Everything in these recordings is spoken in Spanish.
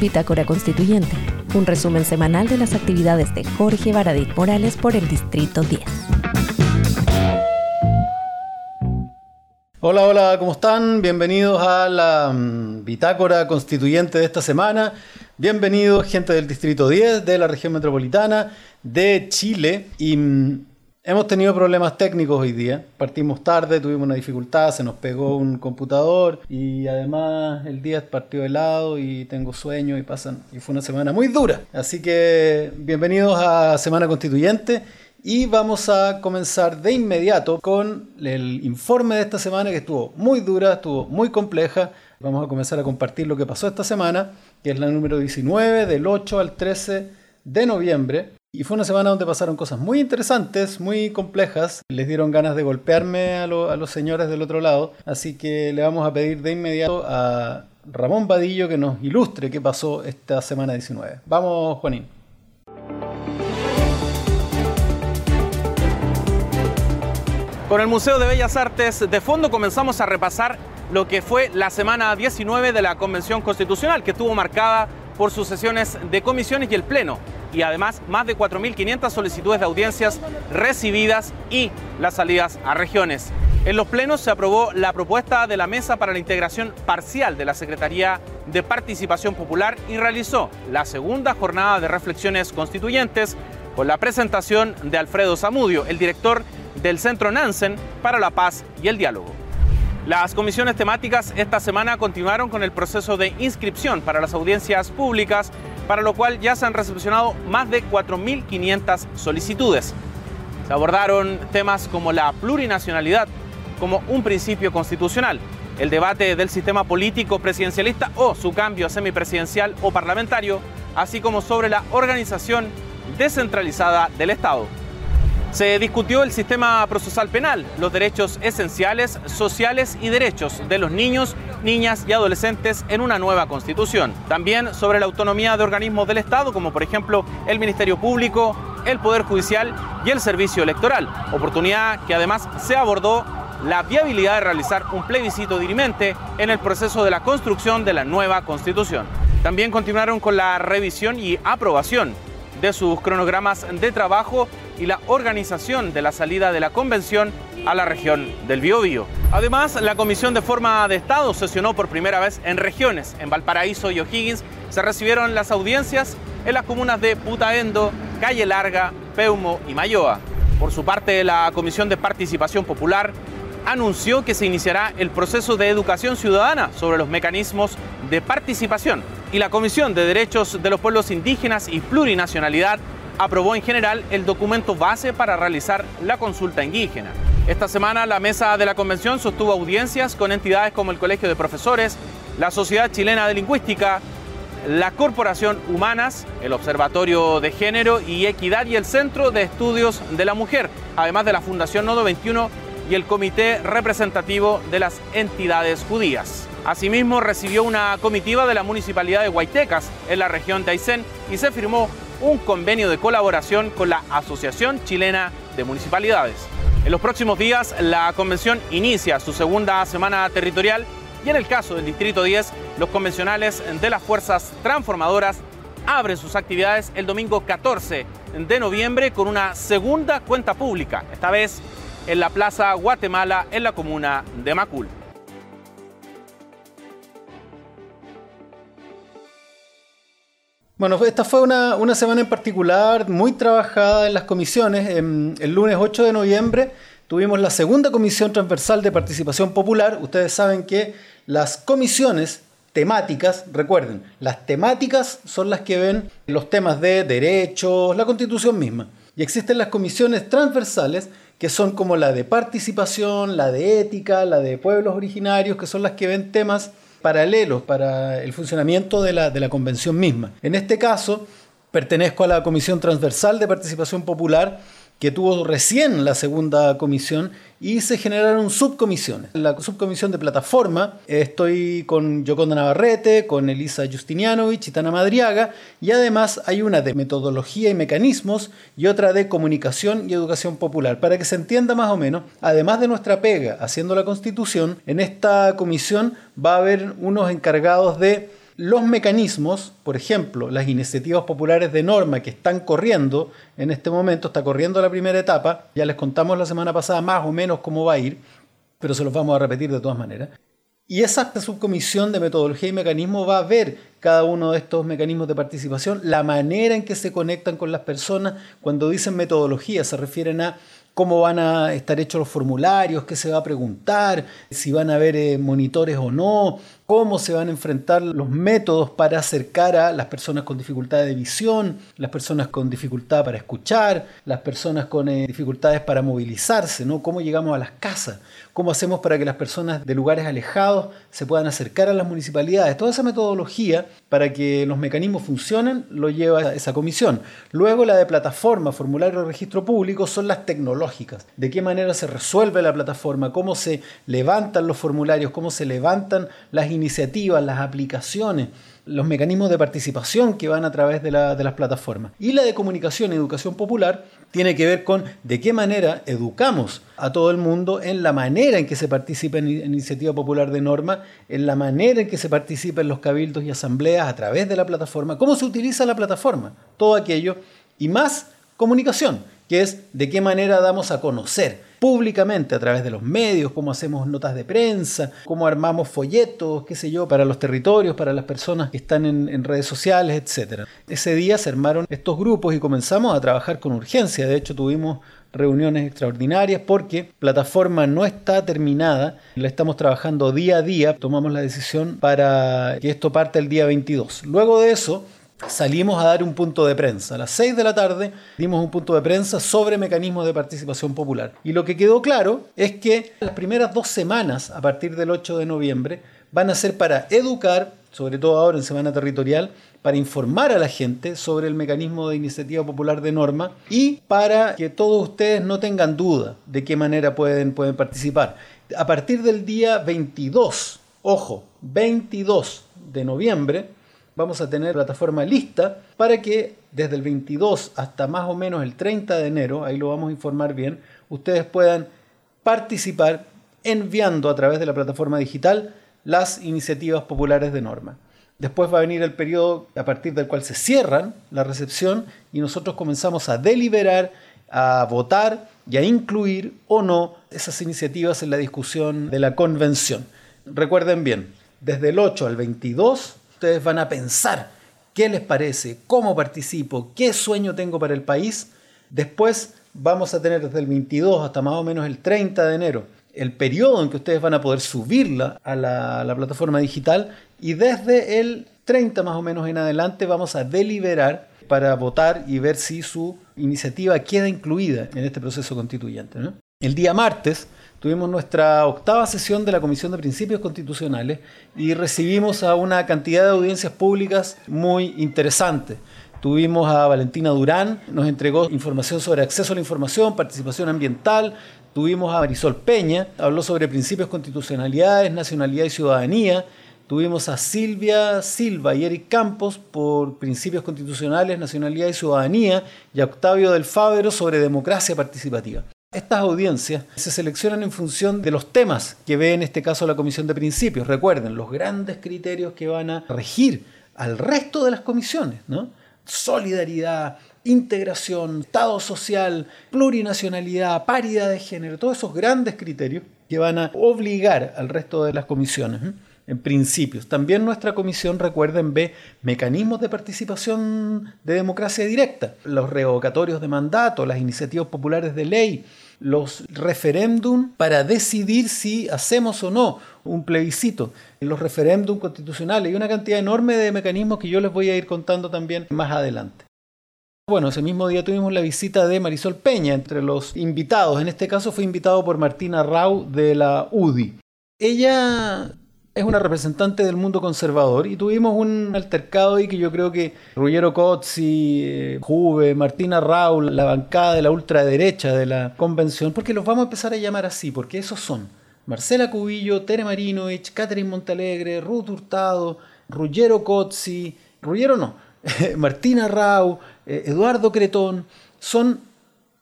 Bitácora Constituyente, un resumen semanal de las actividades de Jorge Baradit Morales por el Distrito 10. Hola, hola, ¿cómo están? Bienvenidos a la mm, Bitácora Constituyente de esta semana. Bienvenidos, gente del Distrito 10, de la región metropolitana, de Chile. Y mm, hemos tenido problemas técnicos hoy día. Partimos tarde, tuvimos una dificultad, se nos pegó un computador y además el día partió de lado y tengo sueño y pasan. Y fue una semana muy dura. Así que bienvenidos a Semana Constituyente. Y vamos a comenzar de inmediato con el informe de esta semana que estuvo muy dura, estuvo muy compleja. Vamos a comenzar a compartir lo que pasó esta semana, que es la número 19 del 8 al 13 de noviembre. Y fue una semana donde pasaron cosas muy interesantes, muy complejas. Les dieron ganas de golpearme a, los señores del otro lado. Así que le vamos a pedir de inmediato a Ramón Vadillo que nos ilustre qué pasó esta semana 19. Vamos, Juanín. Con el Museo de Bellas Artes de fondo comenzamos a repasar lo que fue la semana 19 de la Convención Constitucional, que estuvo marcada por sus sesiones de comisiones y el Pleno, y además más de 4.500 solicitudes de audiencias recibidas y las salidas a regiones. En los plenos se aprobó la propuesta de la Mesa para la Integración Parcial de la Secretaría de Participación Popular y realizó la segunda jornada de reflexiones constituyentes con la presentación de Alfredo Zamudio, el director del Centro Nansen para la Paz y el Diálogo. Las comisiones temáticas esta semana continuaron con el proceso de inscripción para las audiencias públicas, para lo cual ya se han recepcionado más de 4.500 solicitudes. Se abordaron temas como la plurinacionalidad como un principio constitucional, el debate del sistema político presidencialista o su cambio a semipresidencial o parlamentario, así como sobre la organización descentralizada del Estado. Se discutió el sistema procesal penal, los derechos esenciales, sociales y derechos de los niños, niñas y adolescentes en una nueva constitución. También sobre la autonomía de organismos del Estado, como por ejemplo el Ministerio Público, el Poder Judicial y el Servicio Electoral. Oportunidad que además se abordó la viabilidad de realizar un plebiscito dirimente en el proceso de la construcción de la nueva constitución. También continuaron con la revisión y aprobación de sus cronogramas de trabajo y la organización de la salida de la convención a la región del Biobío. Además, la Comisión de Forma de Estado sesionó por primera vez en regiones. En Valparaíso y O'Higgins se recibieron las audiencias en las comunas de Putaendo, Calle Larga, Peumo y Mayoa. Por su parte, la Comisión de Participación Popular anunció que se iniciará el proceso de educación ciudadana sobre los mecanismos de participación y la Comisión de Derechos de los Pueblos Indígenas y Plurinacionalidad aprobó en general el documento base para realizar la consulta indígena. Esta semana la mesa de la convención sostuvo audiencias con entidades como el Colegio de Profesores, la Sociedad Chilena de Lingüística, la Corporación Humanas, el Observatorio de Género y Equidad y el Centro de Estudios de la Mujer, además de la Fundación Nodo 21 y el Comité Representativo de las Entidades Judías. Asimismo, recibió una comitiva de la Municipalidad de Huaytecas en la región de Aysén y se firmó un convenio de colaboración con la Asociación Chilena de Municipalidades. En los próximos días, la convención inicia su segunda semana territorial y en el caso del Distrito 10, los convencionales de las fuerzas transformadoras abren sus actividades el domingo 14 de noviembre con una segunda cuenta pública, esta vez en la Plaza Guatemala en la comuna de Macul. Bueno, esta fue una, semana en particular muy trabajada en las comisiones. el lunes 8 de noviembre tuvimos la segunda comisión transversal de participación popular. Ustedes saben que las comisiones temáticas, recuerden, las temáticas son las que ven los temas de derechos, la constitución misma. Y existen las comisiones transversales que son como la de participación, la de ética, la de pueblos originarios, que son las que ven temas paralelos para el funcionamiento de la, de la convención misma. En este caso, pertenezco a la Comisión Transversal de Participación Popular que tuvo recién la segunda comisión y se generaron subcomisiones. En la subcomisión de plataforma estoy con Yoconda Navarrete, con Elisa Justinianovich y Tana Madriaga y además hay una de metodología y mecanismos y otra de comunicación y educación popular. Para que se entienda más o menos, además de nuestra pega haciendo la constitución, en esta comisión va a haber unos encargados de los mecanismos, por ejemplo, las iniciativas populares de norma que están corriendo en este momento, está corriendo la primera etapa, ya les contamos la semana pasada más o menos cómo va a ir, pero se los vamos a repetir de todas maneras. Y esa subcomisión de metodología y mecanismo va a ver cada uno de estos mecanismos de participación, la manera en que se conectan con las personas. Cuando dicen metodología se refieren a cómo van a estar hechos los formularios, qué se va a preguntar, si van a haber eh, monitores o no, cómo se van a enfrentar los métodos para acercar a las personas con dificultad de visión, las personas con dificultad para escuchar, las personas con eh, dificultades para movilizarse, ¿no? cómo llegamos a las casas, cómo hacemos para que las personas de lugares alejados se puedan acercar a las municipalidades. Toda esa metodología para que los mecanismos funcionen lo lleva esa comisión. Luego la de plataforma, formulario de registro público, son las tecnológicas. De qué manera se resuelve la plataforma, cómo se levantan los formularios, cómo se levantan las iniciativas, las aplicaciones, los mecanismos de participación que van a través de, las plataformas. Y la de comunicación y educación popular tiene que ver con de qué manera educamos a todo el mundo en la manera en que se participa en iniciativa popular de norma, en la manera en que se participa en los cabildos y asambleas a través de la plataforma, cómo se utiliza la plataforma, todo aquello y más comunicación, que es de qué manera damos a conocer públicamente a través de los medios, cómo hacemos notas de prensa, cómo armamos folletos, qué sé yo, para los territorios, para las personas que están en, redes sociales, etc. Ese día se armaron estos grupos y comenzamos a trabajar con urgencia. De hecho, tuvimos reuniones extraordinarias porque plataforma no está terminada, la estamos trabajando día a día, tomamos la decisión para que esto parte el día 22. Luego de eso, salimos a dar un punto de prensa. A las 6 de la tarde dimos un punto de prensa sobre mecanismos de participación popular. Y lo que quedó claro es que las primeras dos semanas, a partir del 8 de noviembre, van a ser para educar, sobre todo ahora en Semana Territorial, para informar a la gente sobre el mecanismo de iniciativa popular de norma y para que todos ustedes no tengan duda de qué manera pueden, pueden participar. A partir del día 22, ojo, 22 de noviembre, vamos a tener plataforma lista para que desde el 22 hasta más o menos el 30 de enero, ahí lo vamos a informar bien, ustedes puedan participar enviando a través de la plataforma digital las iniciativas populares de norma. Después va a venir el periodo a partir del cual se cierran la recepción y nosotros comenzamos a deliberar, a votar y a incluir o no esas iniciativas en la discusión de la convención. Recuerden bien, desde el 8 al 22 ustedes van a pensar qué les parece, cómo participo, qué sueño tengo para el país. Después vamos a tener desde el 22 hasta más o menos el 30 de enero el periodo en que ustedes van a poder subirla a la, plataforma digital y desde el 30 más o menos en adelante vamos a deliberar para votar y ver si su iniciativa queda incluida en este proceso constituyente. El día martes tuvimos nuestra octava sesión de la Comisión de Principios Constitucionales y recibimos a una cantidad de audiencias públicas muy interesantes. Tuvimos a Valentina Durán, nos entregó información sobre acceso a la información, participación ambiental. Tuvimos a Marisol Peña, habló sobre principios constitucionalidades, nacionalidad y ciudadanía. Tuvimos a Silvia Silva y Eric Campos por principios constitucionales, nacionalidad y ciudadanía y a Octavio del Fávero sobre democracia participativa. Estas audiencias se seleccionan en función de los temas que ve en este caso la Comisión de Principios. Recuerden, los grandes criterios que van a regir al resto de las comisiones, ¿no? Solidaridad, integración, Estado social, plurinacionalidad, paridad de género, todos esos grandes criterios que van a obligar al resto de las comisiones en principios. También nuestra comisión, recuerden, ve mecanismos de participación de democracia directa, los revocatorios de mandato, las iniciativas populares de ley, los referéndum para decidir si hacemos o no un plebiscito, los referéndum constitucionales y una cantidad enorme de mecanismos que yo les voy a ir contando también más adelante. Bueno, ese mismo día tuvimos la visita de Marisol Peña entre los invitados. En este caso fue invitado por Martina Rau de la UDI. Ella es una representante del mundo conservador y tuvimos un altercado ahí que yo creo que Ruggiero Cozzi, eh, Juve, Martina Raúl, la bancada de la ultraderecha de la convención, porque los vamos a empezar a llamar así, porque esos son Marcela Cubillo, Tere Marinovich, Catherine Montalegre, Ruth Hurtado, Ruggiero Cozzi, Ruggiero no, Martina Raúl, eh, Eduardo Cretón, son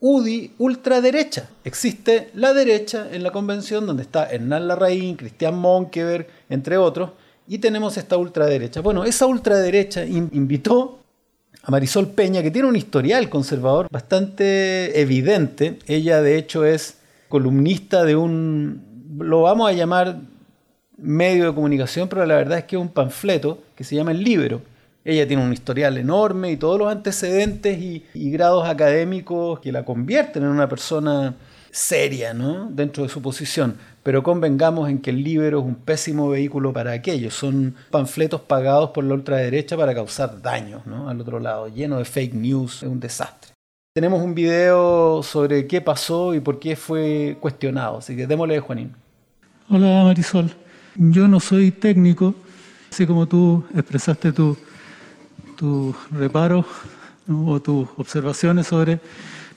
UDI ultraderecha. Existe la derecha en la convención donde está Hernán Larraín, Cristian Monkever, entre otros, y tenemos esta ultraderecha. Bueno, esa ultraderecha invitó a Marisol Peña, que tiene un historial conservador bastante evidente. Ella, de hecho, es columnista de un, lo vamos a llamar medio de comunicación, pero la verdad es que es un panfleto que se llama El Libro. Ella tiene un historial enorme y todos los antecedentes y, grados académicos que la convierten en una persona seria ¿no? dentro de su posición. Pero convengamos en que el Libro es un pésimo vehículo para aquello. Son panfletos pagados por la ultraderecha para causar daños ¿no? al otro lado, lleno de fake news, es un desastre. Tenemos un video sobre qué pasó y por qué fue cuestionado, así que démosle, Juanín. Hola Marisol, yo no soy técnico, así como tú expresaste tus tu reparos o tus observaciones sobre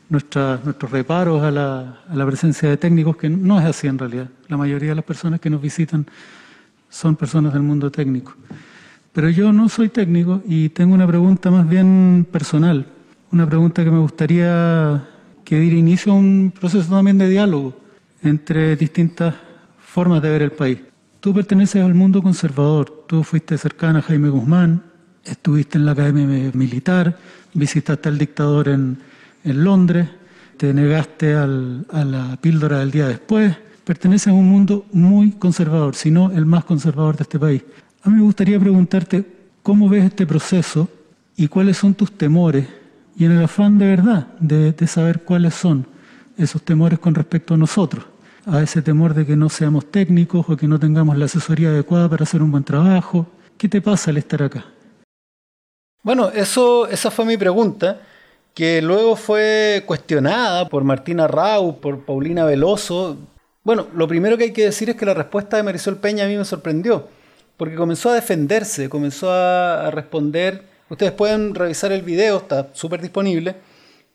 nuestros reparos a la, a la, presencia de técnicos, que no es así en realidad. La mayoría de las personas que nos visitan son personas del mundo técnico. Pero yo no soy técnico y tengo una pregunta más bien personal, una pregunta que me gustaría que diera inicio a un proceso también de diálogo entre distintas formas de ver el país. Tú perteneces al mundo conservador, tú fuiste cercana a Jaime Guzmán, estuviste en la Academia Militar, visitaste al dictador en, en Londres, te negaste a la píldora del día después, perteneces a un mundo muy conservador, si no el más conservador de este país. A mí me gustaría preguntarte cómo ves este proceso y cuáles son tus temores, y en el afán de verdad de, de saber cuáles son esos temores con respecto a nosotros, a ese temor de que no seamos técnicos o que no tengamos la asesoría adecuada para hacer un buen trabajo. ¿Qué te pasa al estar acá? Bueno, eso, esa fue mi pregunta que luego fue cuestionada por Martina Rau, por Paulina Veloso. Bueno, lo primero que hay que decir es que la respuesta de Marisol Peña a mí me sorprendió, porque comenzó a defenderse, comenzó a, responder, ustedes pueden revisar el video, está súper disponible,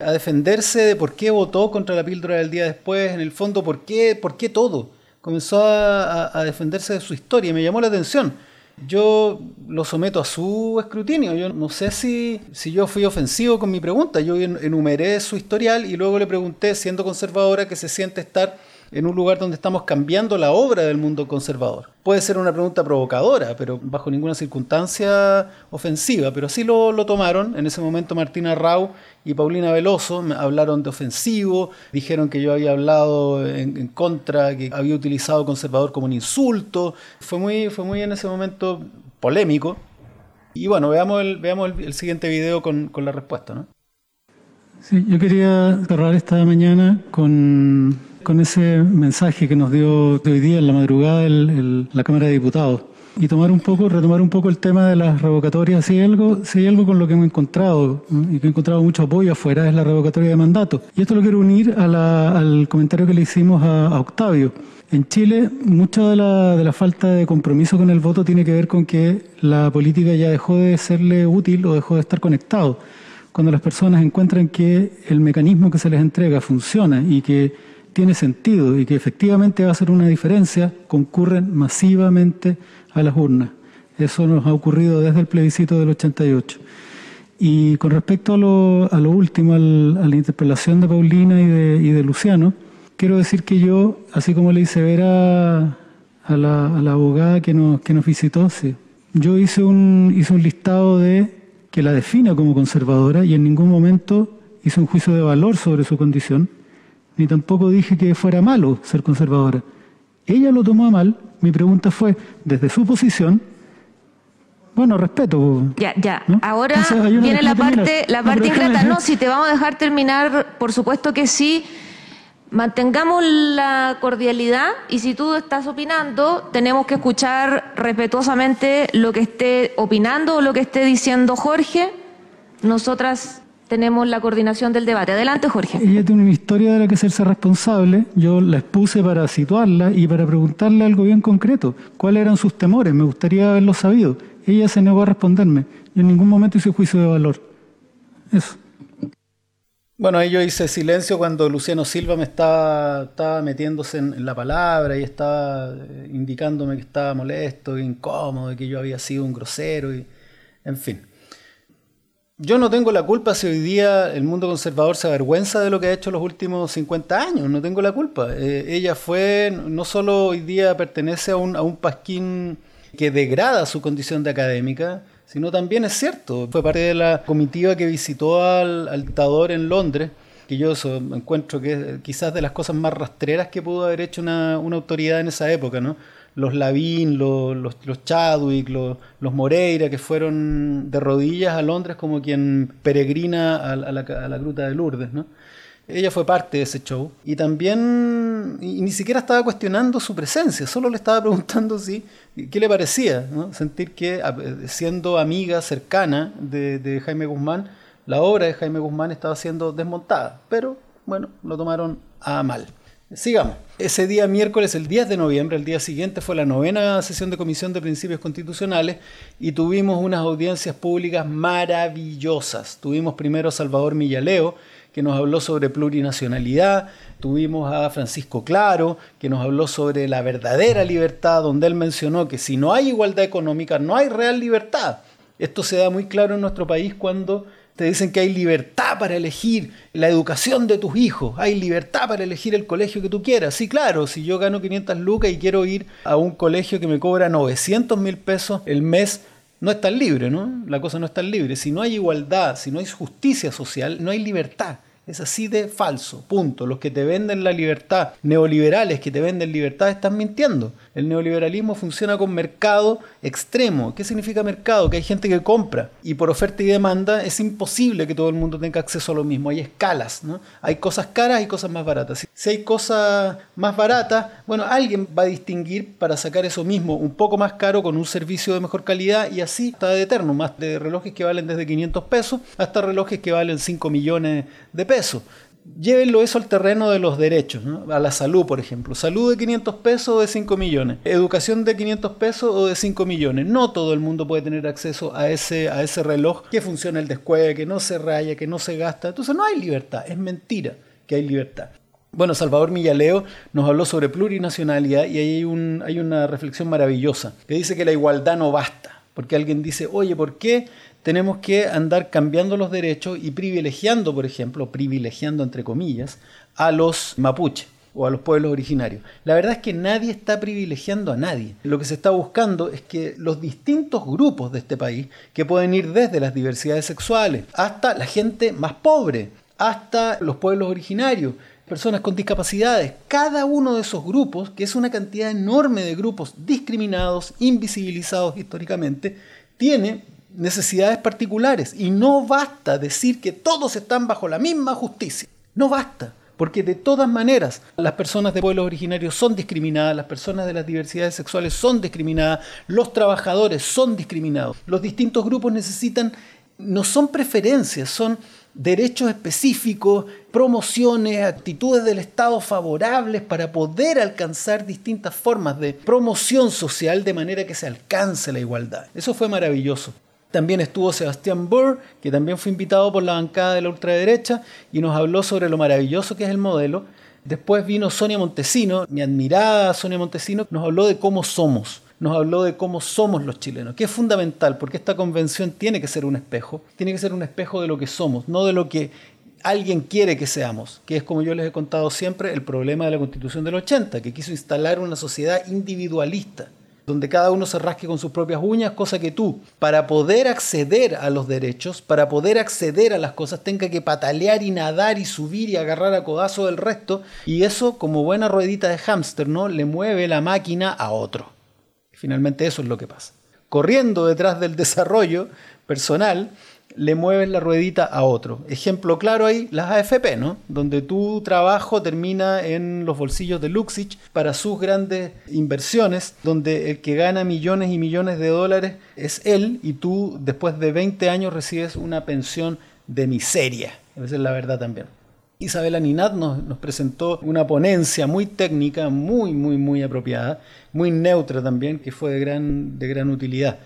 a defenderse de por qué votó contra la píldora del día después, en el fondo, por qué, por qué todo. Comenzó a, a defenderse de su historia me llamó la atención yo lo someto a su escrutinio. Yo no sé si, si yo fui ofensivo con mi pregunta. Yo enumeré su historial y luego le pregunté, siendo conservadora, que se siente estar en un lugar donde estamos cambiando la obra del mundo conservador. Puede ser una pregunta provocadora, pero bajo ninguna circunstancia ofensiva, pero así lo, lo tomaron. En ese momento Martina Rau y Paulina Veloso hablaron de ofensivo, dijeron que yo había hablado en, contra, que había utilizado conservador como un insulto. Fue muy, fue muy en ese momento polémico. Y bueno, veamos el, veamos el, siguiente video con, con la respuesta, ¿no? Sí, yo quería cerrar esta mañana con con ese mensaje que nos dio hoy día en la madrugada el, la Cámara de Diputados y tomar un poco, retomar un poco el tema de las revocatorias. Si hay algo, si hay algo con lo que hemos encontrado y que he encontrado mucho apoyo afuera es la revocatoria de mandato. Y esto lo quiero unir al comentario que le hicimos a, Octavio. En Chile, mucha de la, de la falta de compromiso con el voto tiene que ver con que la política ya dejó de serle útil o dejó de estar conectado. Cuando las personas encuentran que el mecanismo que se les entrega funciona y que tiene sentido y que efectivamente va a ser una diferencia, concurren masivamente a las urnas. Eso nos ha ocurrido desde el plebiscito del 88. Y con respecto a lo, a lo último, a la interpelación de Paulina y de, y de, Luciano, quiero decir que yo, así como le hice ver a, a, la, la, abogada que nos, que nos visitó, sí, yo hice un, hice un listado de que la defina como conservadora y en ningún momento hice un juicio de valor sobre su condición ni tampoco dije que fuera malo ser conservadora. Ella lo tomó a mal. Mi pregunta fue, desde su posición, bueno, respeto. Ya, ya. Ahora viene la parte, la parte ingrata. No, si te vamos a dejar terminar, por supuesto que sí. Mantengamos la cordialidad y si tú estás opinando, tenemos que escuchar respetuosamente lo que esté opinando o lo que esté diciendo Jorge. Nosotras tenemos la coordinación del debate. Adelante, Jorge. Ella tiene una historia de la que hacerse responsable. Yo la expuse para situarla y para preguntarle algo bien concreto. ¿Cuáles eran sus temores? Me gustaría haberlo sabido. Ella se negó a responderme. Yo en ningún momento hice juicio de valor. Eso. Bueno, ahí yo hice silencio cuando Luciano Silva me estaba, estaba metiéndose en, la palabra y estaba eh, indicándome que estaba molesto, incómodo, que yo había sido un grosero y en fin. Yo no tengo la culpa si hoy día el mundo conservador se avergüenza de lo que ha hecho los últimos 50 años, no tengo la culpa. Eh, ella fue, no solo hoy día pertenece a un, a un pasquín que degrada su condición de académica, sino también es cierto. Fue parte de la comitiva que visitó al, dictador en Londres, que yo encuentro que es quizás de las cosas más rastreras que pudo haber hecho una, una autoridad en esa época, ¿no? Los Lavín, los, los, Chadwick, los, los, Moreira, que fueron de rodillas a Londres como quien peregrina a, la, a la gruta de Lourdes, ¿no? Ella fue parte de ese show y también y ni siquiera estaba cuestionando su presencia, solo le estaba preguntando si qué le parecía, sentir que siendo amiga cercana de, Jaime Guzmán, la obra de Jaime Guzmán estaba siendo desmontada, pero bueno, lo tomaron a mal. Sigamos. Ese día miércoles, el 10 de noviembre, el día siguiente, fue la novena sesión de Comisión de Principios Constitucionales y tuvimos unas audiencias públicas maravillosas. Tuvimos primero a Salvador Millaleo, que nos habló sobre plurinacionalidad, tuvimos a Francisco Claro, que nos habló sobre la verdadera libertad, donde él mencionó que si no hay igualdad económica, no hay real libertad. Esto se da muy claro en nuestro país cuando te dicen que hay libertad para elegir la educación de tus hijos, hay libertad para elegir el colegio que tú quieras. Sí, claro, si yo gano 500 lucas y quiero ir a un colegio que me cobra 900 mil pesos el mes, no es tan libre, ¿no? La cosa no es tan libre. Si no hay igualdad, si no hay justicia social, no hay libertad. Es así de falso, punto. Los que te venden la libertad, neoliberales que te venden libertad, están mintiendo. El neoliberalismo funciona con mercado extremo. ¿Qué significa mercado? Que hay gente que compra y por oferta y demanda es imposible que todo el mundo tenga acceso a lo mismo. Hay escalas, ¿no? Hay cosas caras y cosas más baratas. Si hay cosas más baratas, bueno, alguien va a distinguir para sacar eso mismo un poco más caro con un servicio de mejor calidad y así está de eterno, más de relojes que valen desde 500 pesos hasta relojes que valen 5 millones de pesos llévenlo eso al terreno de los derechos, a la salud, por ejemplo. Salud de 500 pesos o de 5 millones. Educación de 500 pesos o de 5 millones. No todo el mundo puede tener acceso a ese, a ese reloj que funciona el descueve, que no se raya, que no se gasta. Entonces no hay libertad, es mentira que hay libertad. Bueno, Salvador Millaleo nos habló sobre plurinacionalidad y ahí hay, un, hay una reflexión maravillosa que dice que la igualdad no basta. Porque alguien dice, oye, ¿por qué tenemos que andar cambiando los derechos y privilegiando, por ejemplo, privilegiando entre comillas, a los mapuches o a los pueblos originarios. La verdad es que nadie está privilegiando a nadie. Lo que se está buscando es que los distintos grupos de este país, que pueden ir desde las diversidades sexuales hasta la gente más pobre, hasta los pueblos originarios, personas con discapacidades, cada uno de esos grupos, que es una cantidad enorme de grupos discriminados, invisibilizados históricamente, tiene necesidades particulares. Y no basta decir que todos están bajo la misma justicia. No basta. Porque de todas maneras las personas de pueblos originarios son discriminadas, las personas de las diversidades sexuales son discriminadas, los trabajadores son discriminados. Los distintos grupos necesitan, no son preferencias, son derechos específicos, promociones, actitudes del Estado favorables para poder alcanzar distintas formas de promoción social de manera que se alcance la igualdad. Eso fue maravilloso. También estuvo Sebastián Burr, que también fue invitado por la bancada de la ultraderecha y nos habló sobre lo maravilloso que es el modelo. Después vino Sonia Montesino, mi admirada Sonia Montesino, nos habló de cómo somos, nos habló de cómo somos los chilenos, que es fundamental porque esta convención tiene que ser un espejo, tiene que ser un espejo de lo que somos, no de lo que alguien quiere que seamos, que es como yo les he contado siempre el problema de la constitución del 80, que quiso instalar una sociedad individualista donde cada uno se rasque con sus propias uñas, cosa que tú, para poder acceder a los derechos, para poder acceder a las cosas, tenga que patalear y nadar y subir y agarrar a codazo del resto, y eso, como buena ruedita de hámster, ¿no? Le mueve la máquina a otro. Finalmente eso es lo que pasa. Corriendo detrás del desarrollo personal, le mueves la ruedita a otro. Ejemplo claro ahí, las AFP, ¿no? Donde tu trabajo termina en los bolsillos de Luxich para sus grandes inversiones, donde el que gana millones y millones de dólares es él y tú después de 20 años recibes una pensión de miseria. Esa es la verdad también. Isabela Ninat nos, nos, presentó una ponencia muy técnica, muy, muy, muy apropiada, muy neutra también, que fue de gran, de gran utilidad.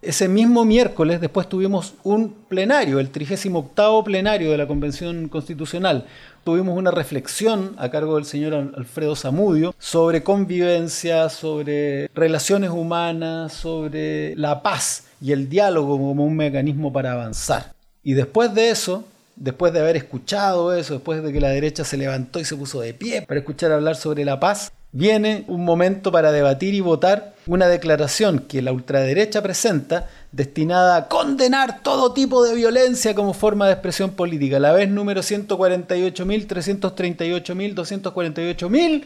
Ese mismo miércoles después tuvimos un plenario, el 38 plenario de la Convención Constitucional. Tuvimos una reflexión a cargo del señor Alfredo Zamudio sobre convivencia, sobre relaciones humanas, sobre la paz y el diálogo como un mecanismo para avanzar. Y después de eso, después de haber escuchado eso, después de que la derecha se levantó y se puso de pie para escuchar hablar sobre la paz, viene un momento para debatir y votar una declaración que la ultraderecha presenta destinada a condenar todo tipo de violencia como forma de expresión política. La vez número 148.338.248.000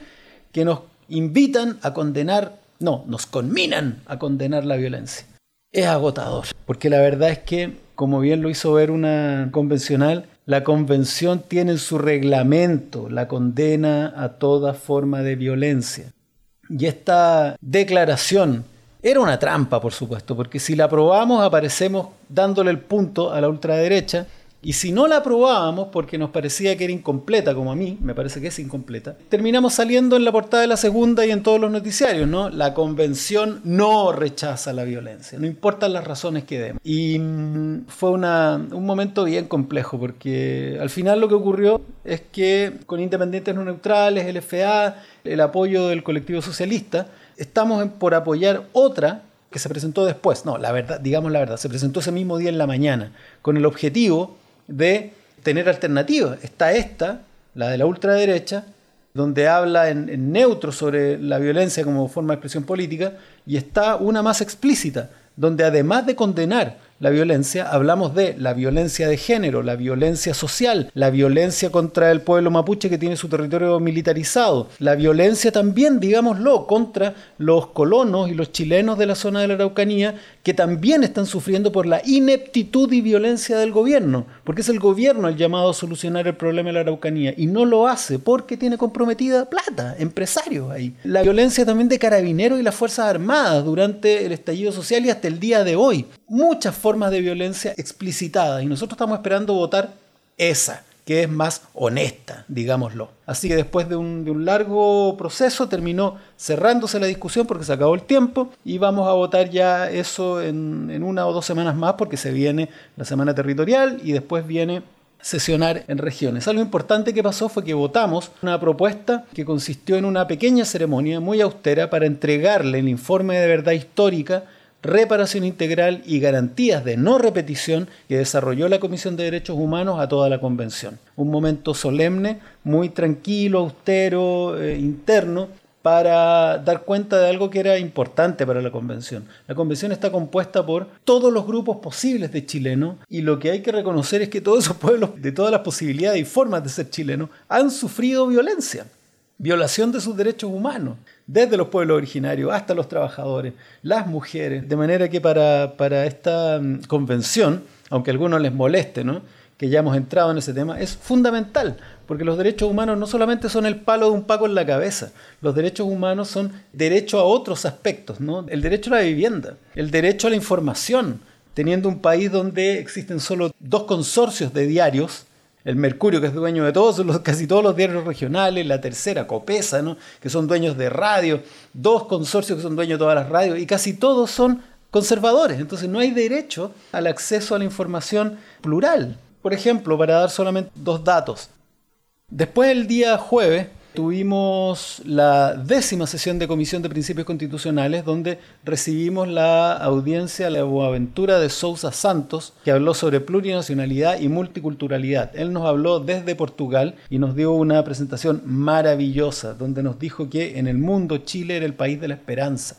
que nos invitan a condenar, no, nos conminan a condenar la violencia. Es agotador, porque la verdad es que, como bien lo hizo ver una convencional, la convención tiene en su reglamento la condena a toda forma de violencia. Y esta declaración era una trampa, por supuesto, porque si la aprobamos aparecemos dándole el punto a la ultraderecha y si no la aprobábamos porque nos parecía que era incompleta, como a mí, me parece que es incompleta, terminamos saliendo en la portada de la segunda y en todos los noticiarios, ¿no? La convención no rechaza la violencia, no importan las razones que demos. Y mm, fue un momento bien complejo porque al final lo que ocurrió es que con independientes no neutrales, el FA, el apoyo del colectivo socialista, estamos por apoyar otra que se presentó después. No, la verdad, digamos la verdad, se presentó ese mismo día en la mañana, con el objetivo de tener alternativas. Está esta, la de la ultraderecha, donde habla en, neutro sobre la violencia como forma de expresión política, y está una más explícita, donde además de condenar la violencia, hablamos de la violencia de género, la violencia social, la violencia contra el pueblo mapuche que tiene su territorio militarizado, la violencia también, digámoslo, contra los colonos y los chilenos de la zona de la Araucanía, que también están sufriendo por la ineptitud y violencia del gobierno, porque es el gobierno el llamado a solucionar el problema de la Araucanía, y no lo hace porque tiene comprometida plata, empresarios ahí. La violencia también de carabineros y las Fuerzas Armadas durante el estallido social y hasta el día de hoy. Muchas formas de violencia explicitadas y nosotros estamos esperando votar esa, que es más honesta, digámoslo. Así que después de un, largo proceso terminó cerrándose la discusión porque se acabó el tiempo y vamos a votar ya eso en, en una o dos semanas más porque se viene la semana territorial y después viene sesionar en regiones. Algo importante que pasó fue que votamos una propuesta que consistió en una pequeña ceremonia muy austera para entregarle el informe de verdad histórica reparación integral y garantías de no repetición que desarrolló la Comisión de Derechos Humanos a toda la Convención. Un momento solemne, muy tranquilo, austero, eh, interno, para dar cuenta de algo que era importante para la convención. La convención está compuesta por todos los grupos posibles de chilenos y lo que hay que reconocer es que todos esos pueblos, de todas las posibilidades y formas de ser chilenos, han sufrido violencia, violación de sus derechos humanos desde los pueblos originarios hasta los trabajadores, las mujeres, de manera que para, para esta mm, convención, aunque a algunos les moleste, ¿no? que ya hemos entrado en ese tema, es fundamental, porque los derechos humanos no solamente son el palo de un paco en la cabeza, los derechos humanos son derecho a otros aspectos, ¿no? el derecho a la vivienda, el derecho a la información, teniendo un país donde existen solo dos consorcios de diarios, el Mercurio, que es dueño de todos, los, casi todos los diarios regionales, la tercera, Copesa, ¿no? que son dueños de radio, dos consorcios que son dueños de todas las radios, y casi todos son conservadores. Entonces no hay derecho al acceso a la información plural. Por ejemplo, para dar solamente dos datos. Después del día jueves, tuvimos la décima sesión de Comisión de Principios Constitucionales, donde recibimos la audiencia la Boaventura de Sousa Santos, que habló sobre plurinacionalidad y multiculturalidad. Él nos habló desde Portugal y nos dio una presentación maravillosa, donde nos dijo que en el mundo Chile era el país de la esperanza,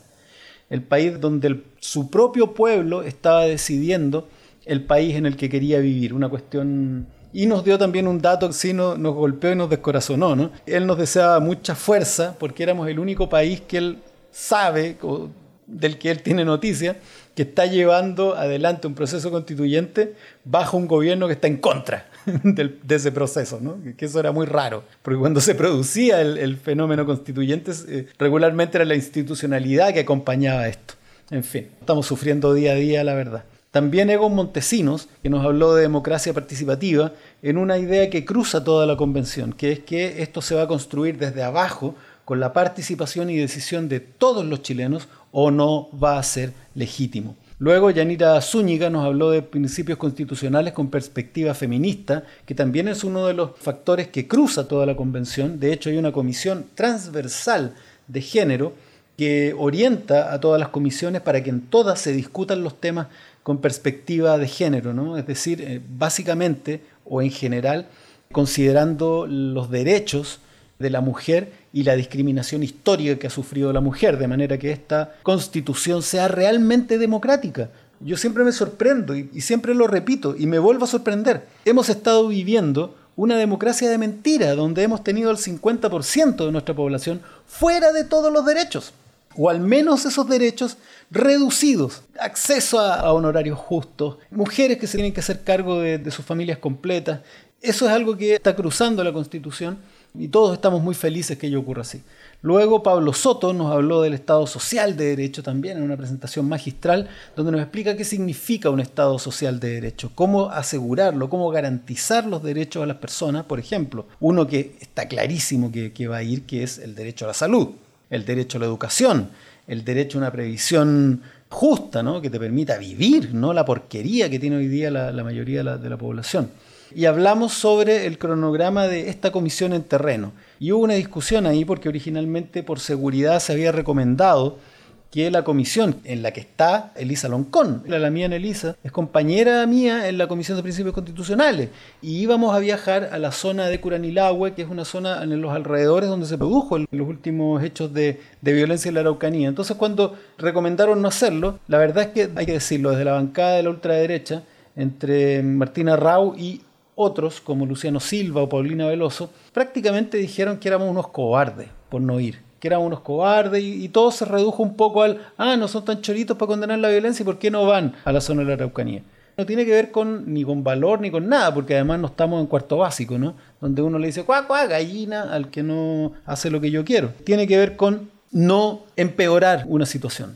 el país donde su propio pueblo estaba decidiendo el país en el que quería vivir, una cuestión y nos dio también un dato que sí nos, nos golpeó y nos descorazonó. ¿no? Él nos deseaba mucha fuerza porque éramos el único país que él sabe, o del que él tiene noticia, que está llevando adelante un proceso constituyente bajo un gobierno que está en contra de ese proceso, ¿no? que eso era muy raro, porque cuando se producía el, fenómeno constituyente, eh, regularmente era la institucionalidad que acompañaba esto. En fin, estamos sufriendo día a día, la verdad. También Egon Montesinos, que nos habló de democracia participativa, en una idea que cruza toda la convención, que es que esto se va a construir desde abajo con la participación y decisión de todos los chilenos o no va a ser legítimo. Luego Yanira Zúñiga nos habló de principios constitucionales con perspectiva feminista, que también es uno de los factores que cruza toda la convención. De hecho, hay una comisión transversal de género que orienta a todas las comisiones para que en todas se discutan los temas con perspectiva de género, ¿no? es decir, eh, básicamente o en general, considerando los derechos de la mujer y la discriminación histórica que ha sufrido la mujer, de manera que esta constitución sea realmente democrática. Yo siempre me sorprendo y, siempre lo repito y me vuelvo a sorprender. Hemos estado viviendo una democracia de mentira, donde hemos tenido el 50% de nuestra población fuera de todos los derechos, o al menos esos derechos reducidos. Acceso a, honorarios justos, mujeres que se tienen que hacer cargo de sus familias completas. Eso es algo que está cruzando la Constitución y todos estamos muy felices que ello ocurra así. Luego Pablo Soto nos habló del Estado social de derecho también en una presentación magistral donde nos explica qué significa un Estado social de derecho, cómo asegurarlo, cómo garantizar los derechos a las personas, por ejemplo, uno que está clarísimo que, va a ir, que es el derecho a la salud, el derecho a la educación, el derecho a una previsión justa, ¿no? que te permita vivir, no la porquería que tiene hoy día la, mayoría de la población y hablamos sobre el cronograma de esta comisión en terreno. Y hubo una discusión ahí porque originalmente por seguridad se había recomendado que la comisión en la que está Elisa Loncón, la, mía en Elisa, es compañera mía en la Comisión de Principios Constitucionales, y íbamos a viajar a la zona de Curanilahue, que es una zona en los alrededores donde se produjo los últimos hechos de, de violencia en la Araucanía. Entonces cuando recomendaron no hacerlo, la verdad es que hay que decirlo, desde la bancada de la ultraderecha, entre Martina Rau y otros, como Luciano Silva o Paulina Veloso, prácticamente dijeron que éramos unos cobardes por no ir, que éramos unos cobardes y, todo se redujo un poco al, ah, no son tan choritos para condenar la violencia y por qué no van a la zona de la Araucanía. No tiene que ver con ni con valor ni con nada, porque además no estamos en cuarto básico, ¿no? Donde uno le dice, cuá, cuá, gallina al que no hace lo que yo quiero. Tiene que ver con no empeorar una situación.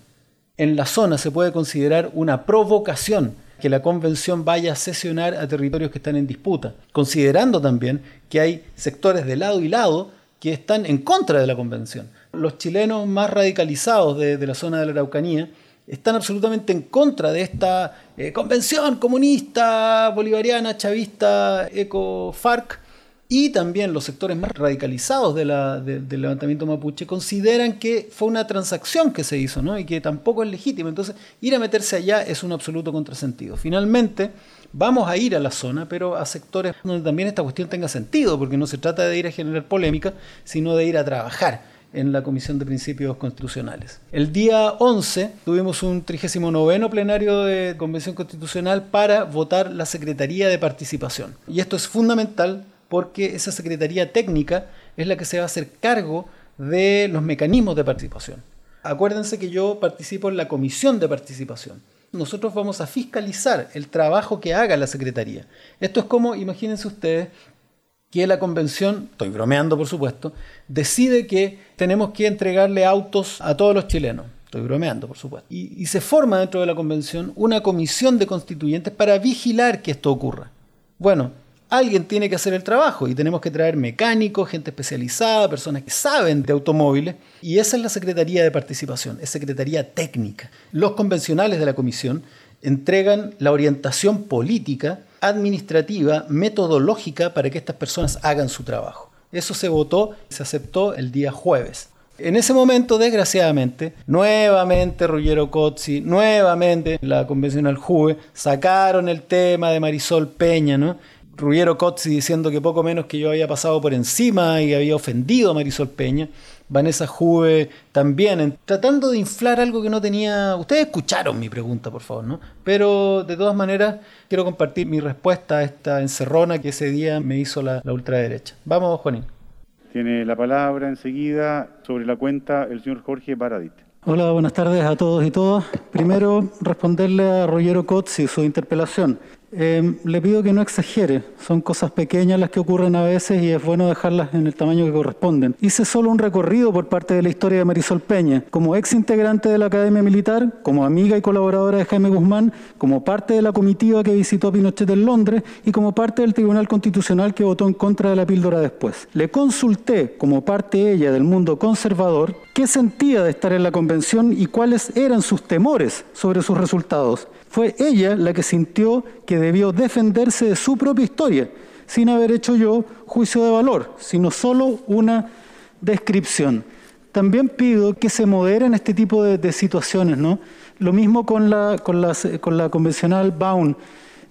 En la zona se puede considerar una provocación que la convención vaya a sesionar a territorios que están en disputa, considerando también que hay sectores de lado y lado que están en contra de la convención. Los chilenos más radicalizados de, la zona de la Araucanía están absolutamente en contra de esta eh, convención comunista, bolivariana, chavista, eco-FARC, y también los sectores más radicalizados del levantamiento mapuche consideran que fue una transacción que se hizo y que tampoco es legítima. Entonces, ir a meterse allá es un absoluto contrasentido. Finalmente, vamos a ir a la zona, pero a sectores donde también esta cuestión tenga sentido, porque no se trata de ir a generar polémica, sino de ir a trabajar en la Comisión de Principios Constitucionales. El día 11 tuvimos un 39 plenario de Convención Constitucional para votar la Secretaría de Participación. Y esto es fundamental porque esa Secretaría Técnica es la que se va a hacer cargo de los mecanismos de participación. Acuérdense que yo participo en la Comisión de Participación. Nosotros vamos a fiscalizar el trabajo que haga la Secretaría. Esto es como, imagínense ustedes, que la convención, estoy bromeando por supuesto, decide que tenemos que entregarle autos a todos los chilenos. Estoy bromeando, por supuesto. Y, se forma dentro de la convención una comisión de constituyentes para vigilar que esto ocurra. Bueno, alguien tiene que hacer el trabajo y tenemos que traer mecánicos, gente especializada, personas que saben de automóviles y esa es la Secretaría de Participación, es Secretaría Técnica. Los convencionales de la comisión entregan la orientación política, administrativa, metodológica para que estas personas hagan su trabajo. Eso se votó, se aceptó el día jueves. En ese momento, desgraciadamente, nuevamente Ruggiero Cozzi, nuevamente la convencional Juve, sacaron el tema de Marisol Peña, ¿no? Rubiero Cozzi diciendo que poco menos que yo había pasado por encima y había ofendido a Marisol Peña. Vanessa Juve también, tratando de inflar algo que no tenía... Ustedes escucharon mi pregunta, por favor, ¿no? Pero de todas maneras quiero compartir mi respuesta a esta encerrona que ese día me hizo la, la ultraderecha. Vamos, Juanín. Tiene la palabra enseguida sobre la cuenta el señor Jorge Baradit. Hola, buenas tardes a todos y todas. Primero, responderle a Rogero Cozzi su interpelación. Em, le pido que no exagere, son cosas pequeñas las que ocurren a veces y es bueno dejarlas en el tamaño que corresponden. Hice solo un recorrido por parte de la historia de Marisol Peña, como ex integrante de la Academia Militar, como amiga y colaboradora de Jaime Guzmán, como parte de la comitiva que visitó Pinochet en Londres y como parte del Tribunal Constitucional que votó en contra de la píldora después. Le consulté, como parte ella del mundo conservador, qué sentía de estar en la convención y cuáles eran sus temores sobre sus resultados. Fue ella la que sintió que debió defenderse de su propia historia, sin haber hecho yo juicio de valor, sino solo una descripción. También pido que se moderen este tipo de, situaciones, ¿no? Lo mismo con la, con la, convencional Baun.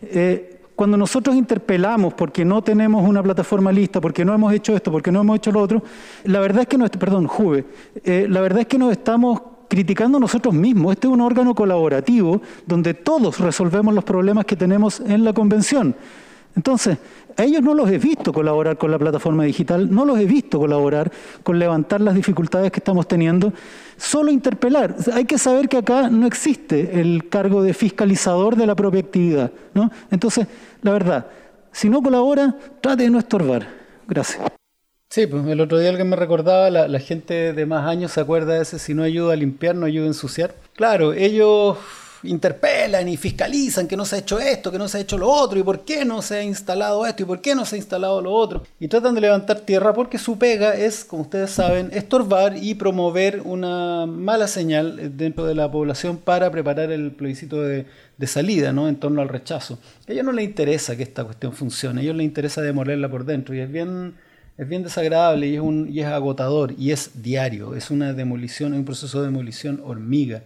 Eh, cuando nosotros interpelamos porque no tenemos una plataforma lista, porque no hemos hecho esto, porque no hemos hecho lo otro, la verdad es que no, perdón, Juve, eh, la verdad es que nos estamos criticando nosotros mismos. Este es un órgano colaborativo donde todos resolvemos los problemas que tenemos en la convención. Entonces, a ellos no los he visto colaborar con la plataforma digital, no los he visto colaborar con levantar las dificultades que estamos teniendo, solo interpelar. hay que saber que acá no existe el cargo de fiscalizador de la propia actividad. ¿no? Entonces, la verdad, si no colabora, trate de no estorbar. Gracias. Sí, pues el otro día alguien me recordaba, la, gente de más años se acuerda de ese, si no ayuda a limpiar, no ayuda a ensuciar. Claro, ellos interpelan y fiscalizan que no se ha hecho esto, que no se ha hecho lo otro, y por qué no se ha instalado esto, y por qué no se ha instalado lo otro. Y tratan de levantar tierra porque su pega es, como ustedes saben, estorbar y promover una mala señal dentro de la población para preparar el plebiscito de, salida, ¿no? En torno al rechazo. A ellos no les interesa que esta cuestión funcione, a ellos les interesa demolerla por dentro, y es bien es bien desagradable y es, un, y es agotador y es diario, es una demolición, es un proceso de demolición hormiga.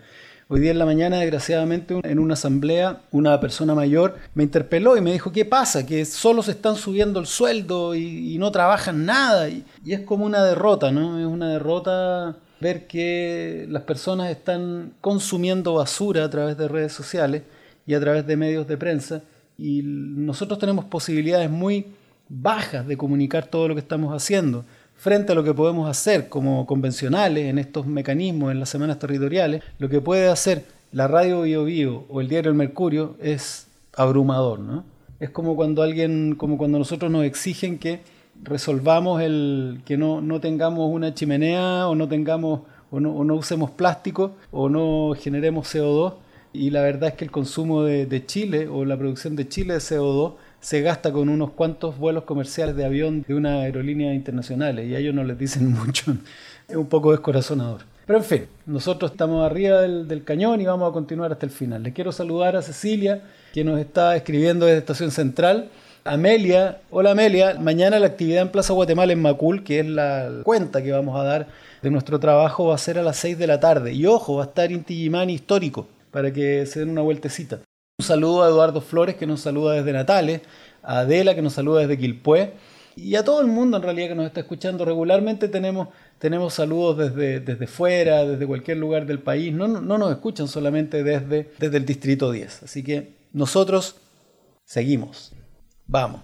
Hoy día en la mañana, desgraciadamente, en una asamblea, una persona mayor me interpeló y me dijo, ¿qué pasa? Que solo se están subiendo el sueldo y, no trabajan nada. Y, es como una derrota, ¿no? Es una derrota ver que las personas están consumiendo basura a través de redes sociales y a través de medios de prensa y nosotros tenemos posibilidades muy bajas de comunicar todo lo que estamos haciendo frente a lo que podemos hacer como convencionales en estos mecanismos, en las semanas territoriales, lo que puede hacer la radio Bio, Bio o el diario El Mercurio es abrumador, ¿no? Es como cuando alguien, como cuando nosotros nos exigen que resolvamos el que no, no tengamos una chimenea o no tengamos o no, no, usemos plástico o no generemos CO2 y la verdad es que el consumo de, de Chile o la producción de Chile de CO2 se gasta con unos cuantos vuelos comerciales de avión de una aerolínea internacional y a ellos no les dicen mucho. Es un poco descorazonador. Pero en fin, nosotros estamos arriba del, cañón y vamos a continuar hasta el final. Le quiero saludar a Cecilia, que nos está escribiendo desde Estación Central. Amelia, hola Amelia, mañana la actividad en Plaza Guatemala en Macul, que es la cuenta que vamos a dar de nuestro trabajo, va a ser a las 6 de la tarde. Y ojo, va a estar Inti histórico, para que se den una vueltecita. Un saludo a Eduardo Flores que nos saluda desde Natales, a Adela que nos saluda desde Quilpué y a todo el mundo en realidad que nos está escuchando regularmente. Tenemos, tenemos saludos desde, desde fuera, desde cualquier lugar del país. No, no, nos escuchan solamente desde, desde el Distrito 10. Así que nosotros seguimos. Vamos.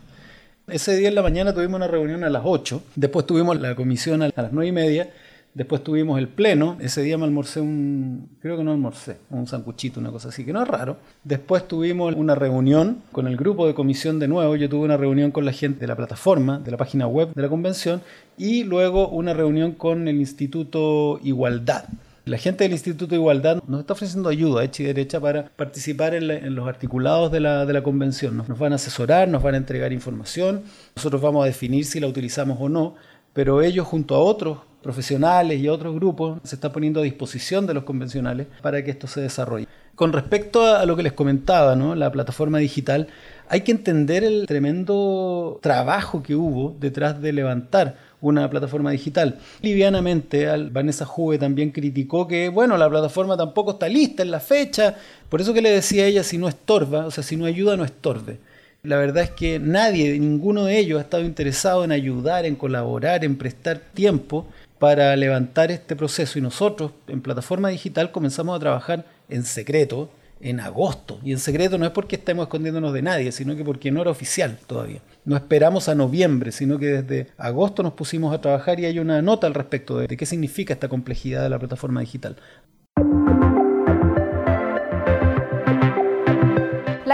Ese día en la mañana tuvimos una reunión a las 8, después tuvimos la comisión a las 9 y media Después tuvimos el pleno, ese día me almorcé un, creo que no almorcé, un sancuchito, una cosa así, que no es raro. Después tuvimos una reunión con el grupo de comisión de nuevo, yo tuve una reunión con la gente de la plataforma, de la página web de la convención, y luego una reunión con el Instituto Igualdad. La gente del Instituto Igualdad nos está ofreciendo ayuda hecha y derecha para participar en, los articulados de la, de la convención. Nos, nos van a asesorar, nos van a entregar información, nosotros vamos a definir si la utilizamos o no, pero ellos junto a otros profesionales y otros grupos se están poniendo a disposición de los convencionales para que esto se desarrolle. Con respecto a lo que les comentaba, ¿no? la plataforma digital, hay que entender el tremendo trabajo que hubo detrás de levantar una plataforma digital. Livianamente, Vanessa Juve también criticó que, bueno, la plataforma tampoco está lista en la fecha, por eso que le decía a ella, si no estorba, o sea, si no ayuda, no estorbe. La verdad es que nadie, ninguno de ellos ha estado interesado en ayudar, en colaborar, en prestar tiempo para levantar este proceso y nosotros en plataforma digital comenzamos a trabajar en secreto en agosto. Y en secreto no es porque estemos escondiéndonos de nadie, sino que porque no era oficial todavía. No esperamos a noviembre, sino que desde agosto nos pusimos a trabajar y hay una nota al respecto de, de qué significa esta complejidad de la plataforma digital.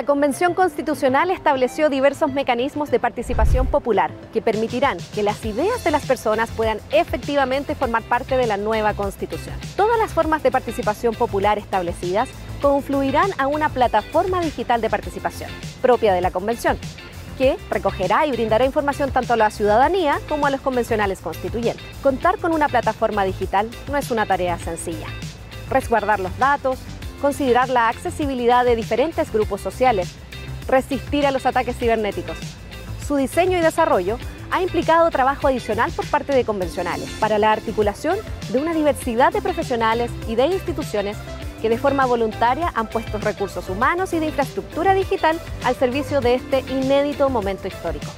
La Convención Constitucional estableció diversos mecanismos de participación popular que permitirán que las ideas de las personas puedan efectivamente formar parte de la nueva Constitución. Todas las formas de participación popular establecidas confluirán a una plataforma digital de participación propia de la Convención, que recogerá y brindará información tanto a la ciudadanía como a los convencionales constituyentes. Contar con una plataforma digital no es una tarea sencilla. Resguardar los datos, considerar la accesibilidad de diferentes grupos sociales, resistir a los ataques cibernéticos. Su diseño y desarrollo ha implicado trabajo adicional por parte de convencionales para la articulación de una diversidad de profesionales y de instituciones que de forma voluntaria han puesto recursos humanos y de infraestructura digital al servicio de este inédito momento histórico.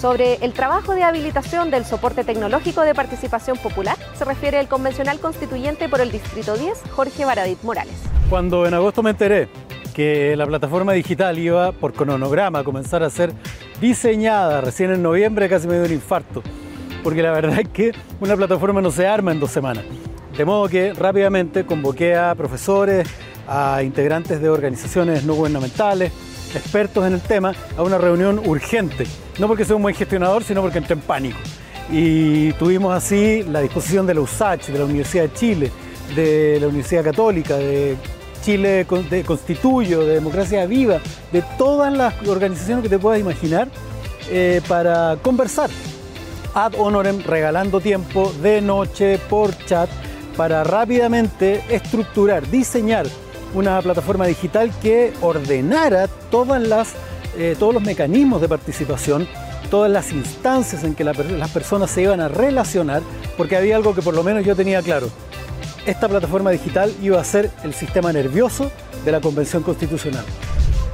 Sobre el trabajo de habilitación del soporte tecnológico de participación popular, se refiere el convencional constituyente por el Distrito 10, Jorge Baradit Morales. Cuando en agosto me enteré que la plataforma digital iba por cronograma a comenzar a ser diseñada recién en noviembre, casi me dio un infarto, porque la verdad es que una plataforma no se arma en dos semanas. De modo que rápidamente convoqué a profesores, a integrantes de organizaciones no gubernamentales, expertos en el tema, a una reunión urgente. No porque sea un buen gestionador, sino porque entré en pánico. Y tuvimos así la disposición de la USACH, de la Universidad de Chile, de la Universidad Católica, de Chile de Constituyo, de Democracia Viva, de todas las organizaciones que te puedas imaginar, eh, para conversar ad honorem, regalando tiempo de noche por chat para rápidamente estructurar, diseñar una plataforma digital que ordenara todas las, eh, todos los mecanismos de participación, todas las instancias en que las personas se iban a relacionar, porque había algo que por lo menos yo tenía claro. Esta plataforma digital iba a ser el sistema nervioso de la Convención Constitucional.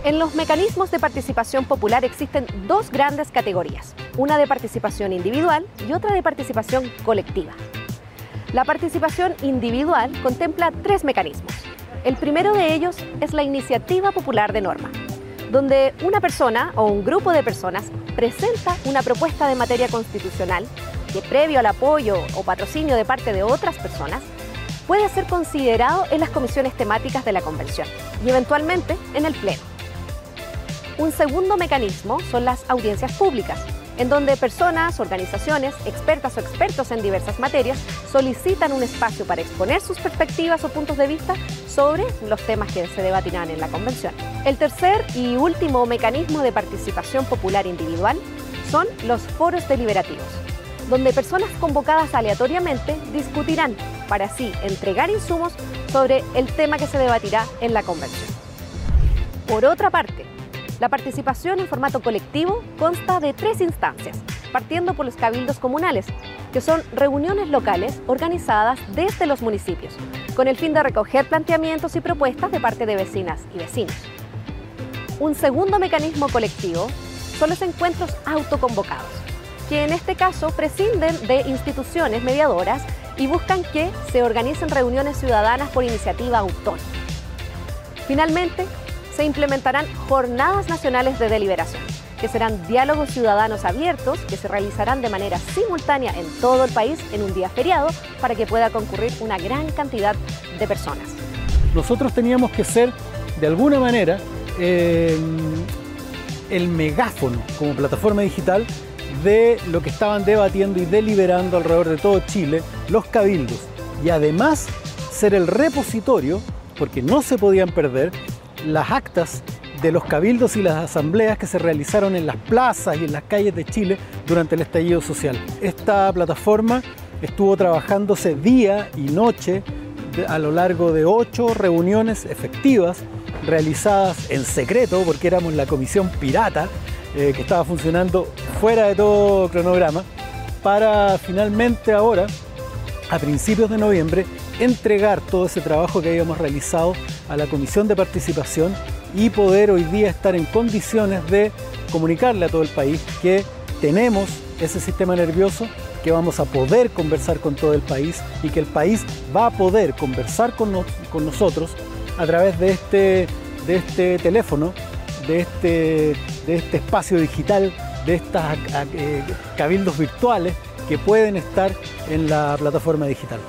En los mecanismos de participación popular existen dos grandes categorías, una de participación individual y otra de participación colectiva. La participación individual contempla tres mecanismos. El primero de ellos es la iniciativa popular de norma, donde una persona o un grupo de personas presenta una propuesta de materia constitucional que previo al apoyo o patrocinio de parte de otras personas puede ser considerado en las comisiones temáticas de la convención y eventualmente en el pleno. Un segundo mecanismo son las audiencias públicas, en donde personas, organizaciones, expertas o expertos en diversas materias solicitan un espacio para exponer sus perspectivas o puntos de vista sobre los temas que se debatirán en la convención. El tercer y último mecanismo de participación popular individual son los foros deliberativos, donde personas convocadas aleatoriamente discutirán para así entregar insumos sobre el tema que se debatirá en la convención. Por otra parte, la participación en formato colectivo consta de tres instancias, partiendo por los cabildos comunales, que son reuniones locales organizadas desde los municipios, con el fin de recoger planteamientos y propuestas de parte de vecinas y vecinos. Un segundo mecanismo colectivo son los encuentros autoconvocados, que en este caso prescinden de instituciones mediadoras y buscan que se organicen reuniones ciudadanas por iniciativa autónoma. Finalmente, se implementarán jornadas nacionales de deliberación, que serán diálogos ciudadanos abiertos que se realizarán de manera simultánea en todo el país en un día feriado para que pueda concurrir una gran cantidad de personas. Nosotros teníamos que ser, de alguna manera, eh, el megáfono como plataforma digital de lo que estaban debatiendo y deliberando alrededor de todo Chile los cabildos y además ser el repositorio, porque no se podían perder, las actas de los cabildos y las asambleas que se realizaron en las plazas y en las calles de Chile durante el estallido social. Esta plataforma estuvo trabajándose día y noche a lo largo de ocho reuniones efectivas realizadas en secreto porque éramos la comisión pirata eh, que estaba funcionando fuera de todo cronograma para finalmente ahora, a principios de noviembre, entregar todo ese trabajo que habíamos realizado a la Comisión de Participación y poder hoy día estar en condiciones de comunicarle a todo el país que tenemos ese sistema nervioso, que vamos a poder conversar con todo el país y que el país va a poder conversar con, nosotros a través de este, de este teléfono, de este, de este espacio digital, de estos eh, cabildos virtuales que pueden estar en la plataforma digital.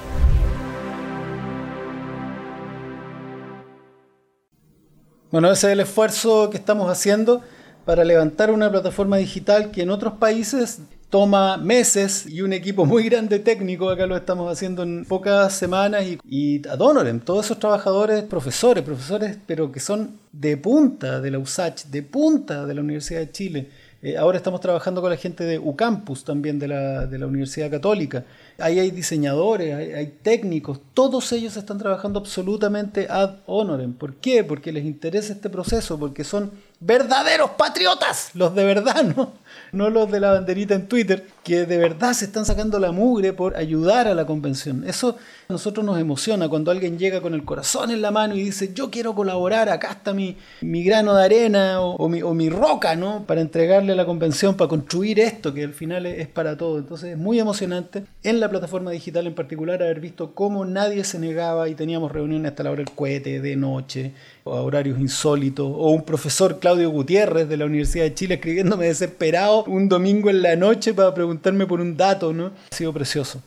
Bueno, ese es el esfuerzo que estamos haciendo para levantar una plataforma digital que en otros países toma meses y un equipo muy grande técnico, acá lo estamos haciendo en pocas semanas y, y ad honorem, todos esos trabajadores, profesores, profesores, pero que son de punta de la USACH, de punta de la Universidad de Chile, eh, ahora estamos trabajando con la gente de UCampus también de la, de la Universidad Católica. Ahí hay diseñadores, hay, técnicos, todos ellos están trabajando absolutamente ad honorem. ¿Por qué? Porque les interesa este proceso, porque son verdaderos patriotas, los de verdad, ¿no? no los de la banderita en Twitter, que de verdad se están sacando la mugre por ayudar a la convención. Eso a nosotros nos emociona cuando alguien llega con el corazón en la mano y dice, yo quiero colaborar, acá está mi, mi grano de arena o, mi, o, mi, roca, ¿no? Para entregarle a la convención, para construir esto, que al final es, es para todo. Entonces es muy emocionante en la plataforma digital en particular haber visto cómo nadie se negaba y teníamos reuniones hasta la hora del cohete, de noche, o a horarios insólitos, o un profesor Claudio Gutiérrez de la Universidad de Chile escribiéndome desesperado un domingo en la noche para preguntarme por un dato, ¿no? Ha sido precioso.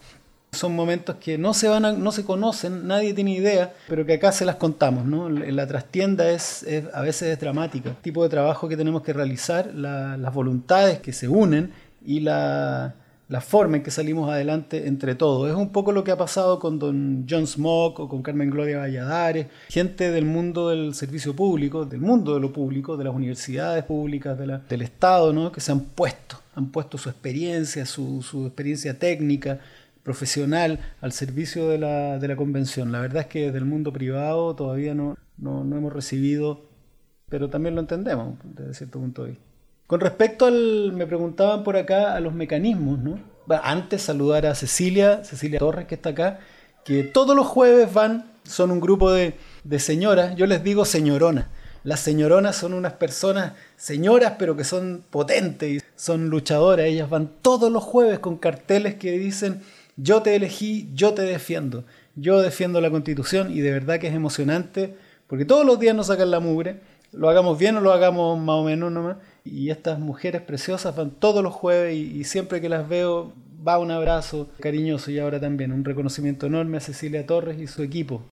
Son momentos que no se, van no se conocen, nadie tiene idea, pero que acá se las contamos. ¿no? La trastienda es, a veces es dramática. El tipo de trabajo que tenemos que realizar, las voluntades que se unen y la, la forma en que salimos adelante entre todos. Es un poco lo que ha pasado con don John Smock o con Carmen Gloria Valladares, gente del mundo del servicio público, del mundo de lo público, de las universidades públicas, de la, del Estado, ¿no? que se han puesto, han puesto su experiencia, su, su experiencia técnica, profesional al servicio de la, de la, convención. La verdad es que desde el mundo privado todavía no, no, no hemos recibido, pero también lo entendemos desde cierto punto de vista. Con respecto al, me preguntaban por acá a los mecanismos, ¿no? Antes saludar a Cecilia, Cecilia Torres que está acá, que todos los jueves van, son un grupo de, de señoras, yo les digo señoronas. Las señoronas son unas personas, señoras, pero que son potentes y son luchadoras. Ellas van todos los jueves con carteles que dicen, yo te elegí, yo te defiendo. Yo defiendo la constitución y de verdad que es emocionante, porque todos los días nos sacan la mugre, lo hagamos bien o lo hagamos más o menos nomás y estas mujeres preciosas van todos los jueves y, siempre que las veo va un abrazo cariñoso y ahora también un reconocimiento enorme a Cecilia Torres y su equipo.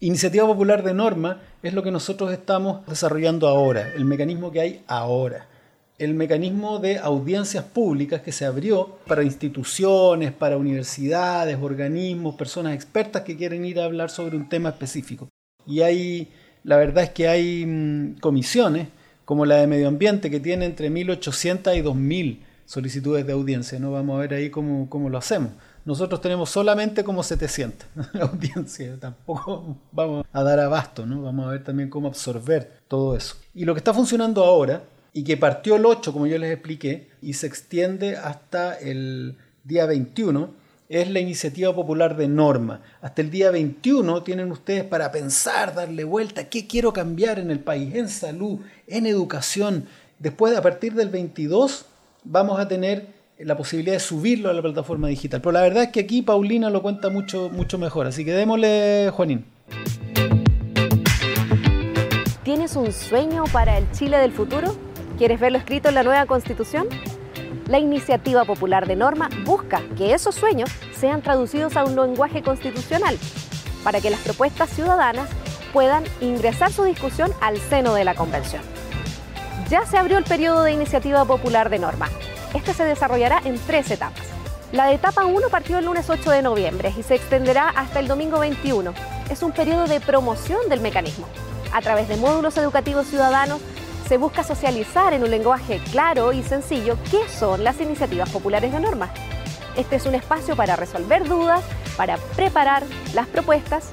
Iniciativa Popular de Norma es lo que nosotros estamos desarrollando ahora, el mecanismo que hay ahora. El mecanismo de audiencias públicas que se abrió para instituciones, para universidades, organismos, personas expertas que quieren ir a hablar sobre un tema específico. Y hay, la verdad es que hay mm, comisiones como la de medio ambiente, que tiene entre 1.800 y 2.000 solicitudes de audiencia. No vamos a ver ahí cómo, cómo lo hacemos. Nosotros tenemos solamente como 700 audiencias, tampoco vamos a dar abasto, ¿no? Vamos a ver también cómo absorber todo eso. Y lo que está funcionando ahora, y que partió el 8, como yo les expliqué, y se extiende hasta el día 21, es la iniciativa popular de norma. Hasta el día 21 tienen ustedes para pensar, darle vuelta, qué quiero cambiar en el país, en salud, en educación. Después, a partir del 22, vamos a tener la posibilidad de subirlo a la plataforma digital. Pero la verdad es que aquí Paulina lo cuenta mucho, mucho mejor. Así que démosle, Juanín. ¿Tienes un sueño para el Chile del futuro? ¿Quieres verlo escrito en la nueva constitución? La iniciativa popular de norma busca que esos sueños sean traducidos a un lenguaje constitucional para que las propuestas ciudadanas puedan ingresar su discusión al seno de la convención. Ya se abrió el periodo de iniciativa popular de norma. Este se desarrollará en tres etapas. La etapa 1 partió el lunes 8 de noviembre y se extenderá hasta el domingo 21. Es un periodo de promoción del mecanismo. A través de módulos educativos ciudadanos se busca socializar en un lenguaje claro y sencillo qué son las iniciativas populares de norma. Este es un espacio para resolver dudas, para preparar las propuestas.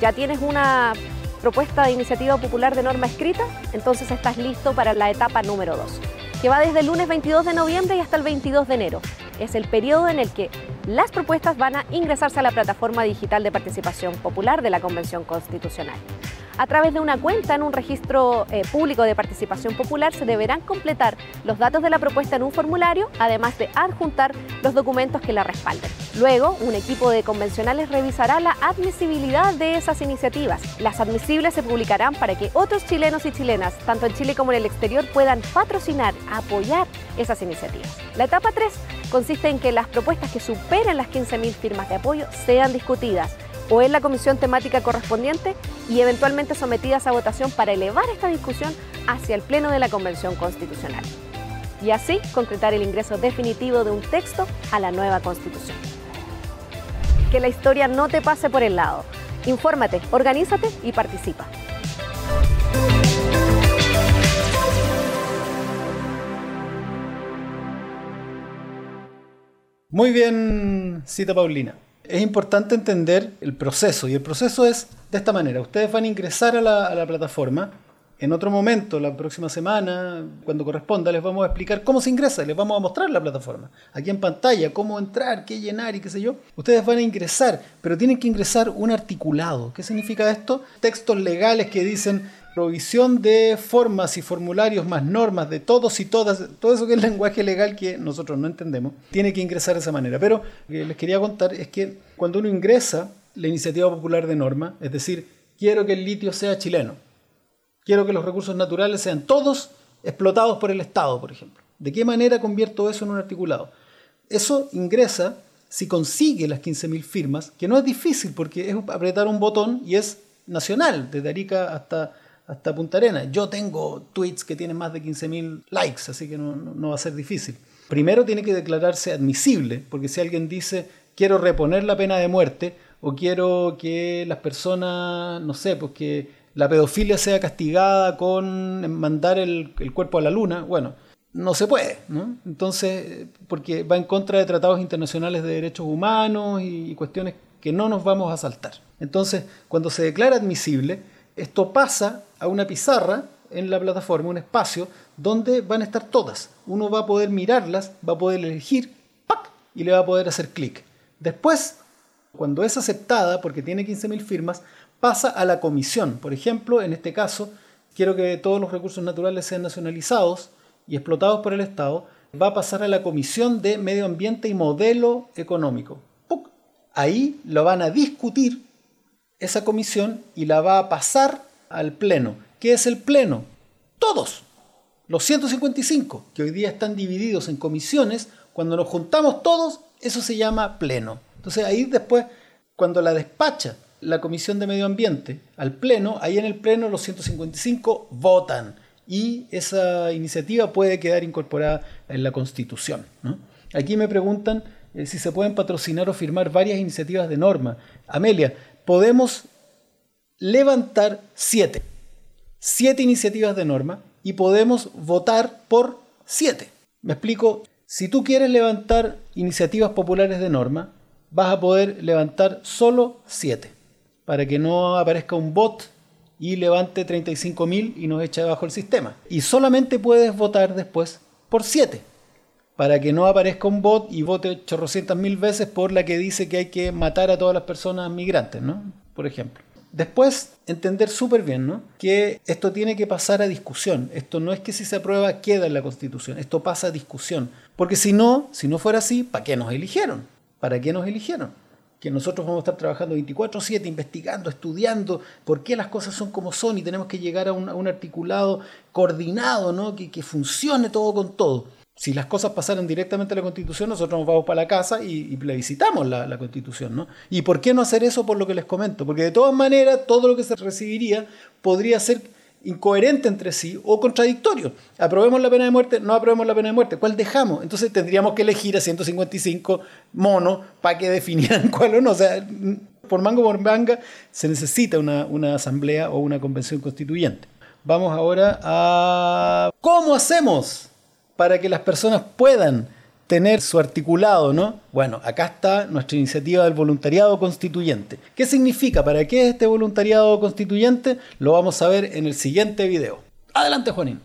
¿Ya tienes una propuesta de iniciativa popular de norma escrita? Entonces estás listo para la etapa número 2, que va desde el lunes 22 de noviembre y hasta el 22 de enero. Es el periodo en el que las propuestas van a ingresarse a la plataforma digital de participación popular de la Convención Constitucional. A través de una cuenta en un registro eh, público de participación popular se deberán completar los datos de la propuesta en un formulario, además de adjuntar los documentos que la respalden. Luego, un equipo de convencionales revisará la admisibilidad de esas iniciativas. Las admisibles se publicarán para que otros chilenos y chilenas, tanto en Chile como en el exterior, puedan patrocinar, apoyar esas iniciativas. La etapa 3 consiste en que las propuestas que superen las 15.000 firmas de apoyo sean discutidas o en la comisión temática correspondiente y eventualmente sometidas a votación para elevar esta discusión hacia el Pleno de la Convención Constitucional. Y así concretar el ingreso definitivo de un texto a la nueva Constitución. Que la historia no te pase por el lado. Infórmate, organízate y participa. Muy bien, cita Paulina es importante entender el proceso y el proceso es de esta manera. Ustedes van a ingresar a la, plataforma En otro momento, la próxima semana, cuando corresponda, les vamos a explicar cómo se ingresa, les vamos a mostrar la plataforma. Aquí en pantalla, cómo entrar, qué llenar y qué sé yo. Ustedes van a ingresar, pero tienen que ingresar un articulado. ¿Qué significa esto? Textos legales que dicen provisión de formas y formularios más normas de todos y todas, todo eso que es lenguaje legal que nosotros no entendemos, tiene que ingresar de esa manera. Pero lo que les quería contar es que cuando uno ingresa la iniciativa popular de norma, es decir, quiero que el litio sea chileno, quiero que los recursos naturales sean todos explotados por el Estado, por ejemplo. ¿De qué manera convierto eso en un articulado? Eso ingresa si consigue las 15.000 firmas, que no es difícil porque es apretar un botón y es nacional, desde Arica hasta hasta Punta Arena. Yo tengo tweets que tienen más de 15.000 likes, así que no, va a ser difícil. Primero tiene que declararse admisible, porque si alguien dice quiero reponer la pena de muerte o quiero que las personas, no sé, pues que la pedofilia sea castigada con mandar el, cuerpo a la luna, bueno, no se puede, ¿no? Entonces, porque va en contra de tratados internacionales de derechos humanos y cuestiones que no nos vamos a saltar. Entonces, cuando se declara admisible, esto pasa a una pizarra en la plataforma, un espacio donde van a estar todas. Uno va a poder mirarlas, va a poder elegir ¡pac! y le va a poder hacer clic. Después, cuando es aceptada, porque tiene 15.000 firmas, pasa a la comisión. Por ejemplo, en este caso, quiero que todos los recursos naturales sean nacionalizados y explotados por el Estado. Va a pasar a la comisión de medio ambiente y modelo económico. Ahí lo van a discutir esa comisión y la va a pasar al Pleno. ¿Qué es el Pleno? Todos, los 155, que hoy día están divididos en comisiones, cuando nos juntamos todos, eso se llama Pleno. Entonces ahí después, cuando la despacha la Comisión de Medio Ambiente al Pleno, ahí en el Pleno los 155 votan y esa iniciativa puede quedar incorporada en la Constitución. Aquí me preguntan eh, si se pueden patrocinar o firmar varias iniciativas de norma. Amelia, podemos levantar siete, siete iniciativas de norma y podemos votar por siete. Me explico, si tú quieres levantar iniciativas populares de norma, vas a poder levantar solo siete, para que no aparezca un bot y levante 35.000 y nos eche abajo el sistema. Y solamente puedes votar después por siete, para que no aparezca un bot y vote chorrocientas mil veces por la que dice que hay que matar a todas las personas migrantes, ¿no? Por ejemplo. Después, entender súper bien, ¿no? Que esto tiene que pasar a discusión. Esto no es que si se aprueba queda en la Constitución. Esto pasa a discusión. Porque si no, si no fuera así, ¿para qué nos eligieron? ¿Para qué nos eligieron? Que nosotros vamos a estar trabajando 24/7, investigando, estudiando por qué las cosas son como son y tenemos que llegar a un, articulado coordinado, ¿no? Que, funcione todo con todo si las cosas pasaran directamente a la Constitución, nosotros nos vamos para la casa y, plebiscitamos la, la, Constitución. ¿no? ¿Y por qué no hacer eso por lo que les comento? Porque de todas maneras, todo lo que se recibiría podría ser incoherente entre sí o contradictorio. Aprobemos la pena de muerte, no aprobemos la pena de muerte. ¿Cuál dejamos? Entonces tendríamos que elegir a 155 monos para que definieran cuál o no. O sea, por mango por manga se necesita una, una asamblea o una convención constituyente. Vamos ahora a... ¿Cómo hacemos? para que las personas puedan tener su articulado, ¿no? Bueno, acá está nuestra iniciativa del voluntariado constituyente. ¿Qué significa? ¿Para qué es este voluntariado constituyente? Lo vamos a ver en el siguiente video. Adelante, Juanín.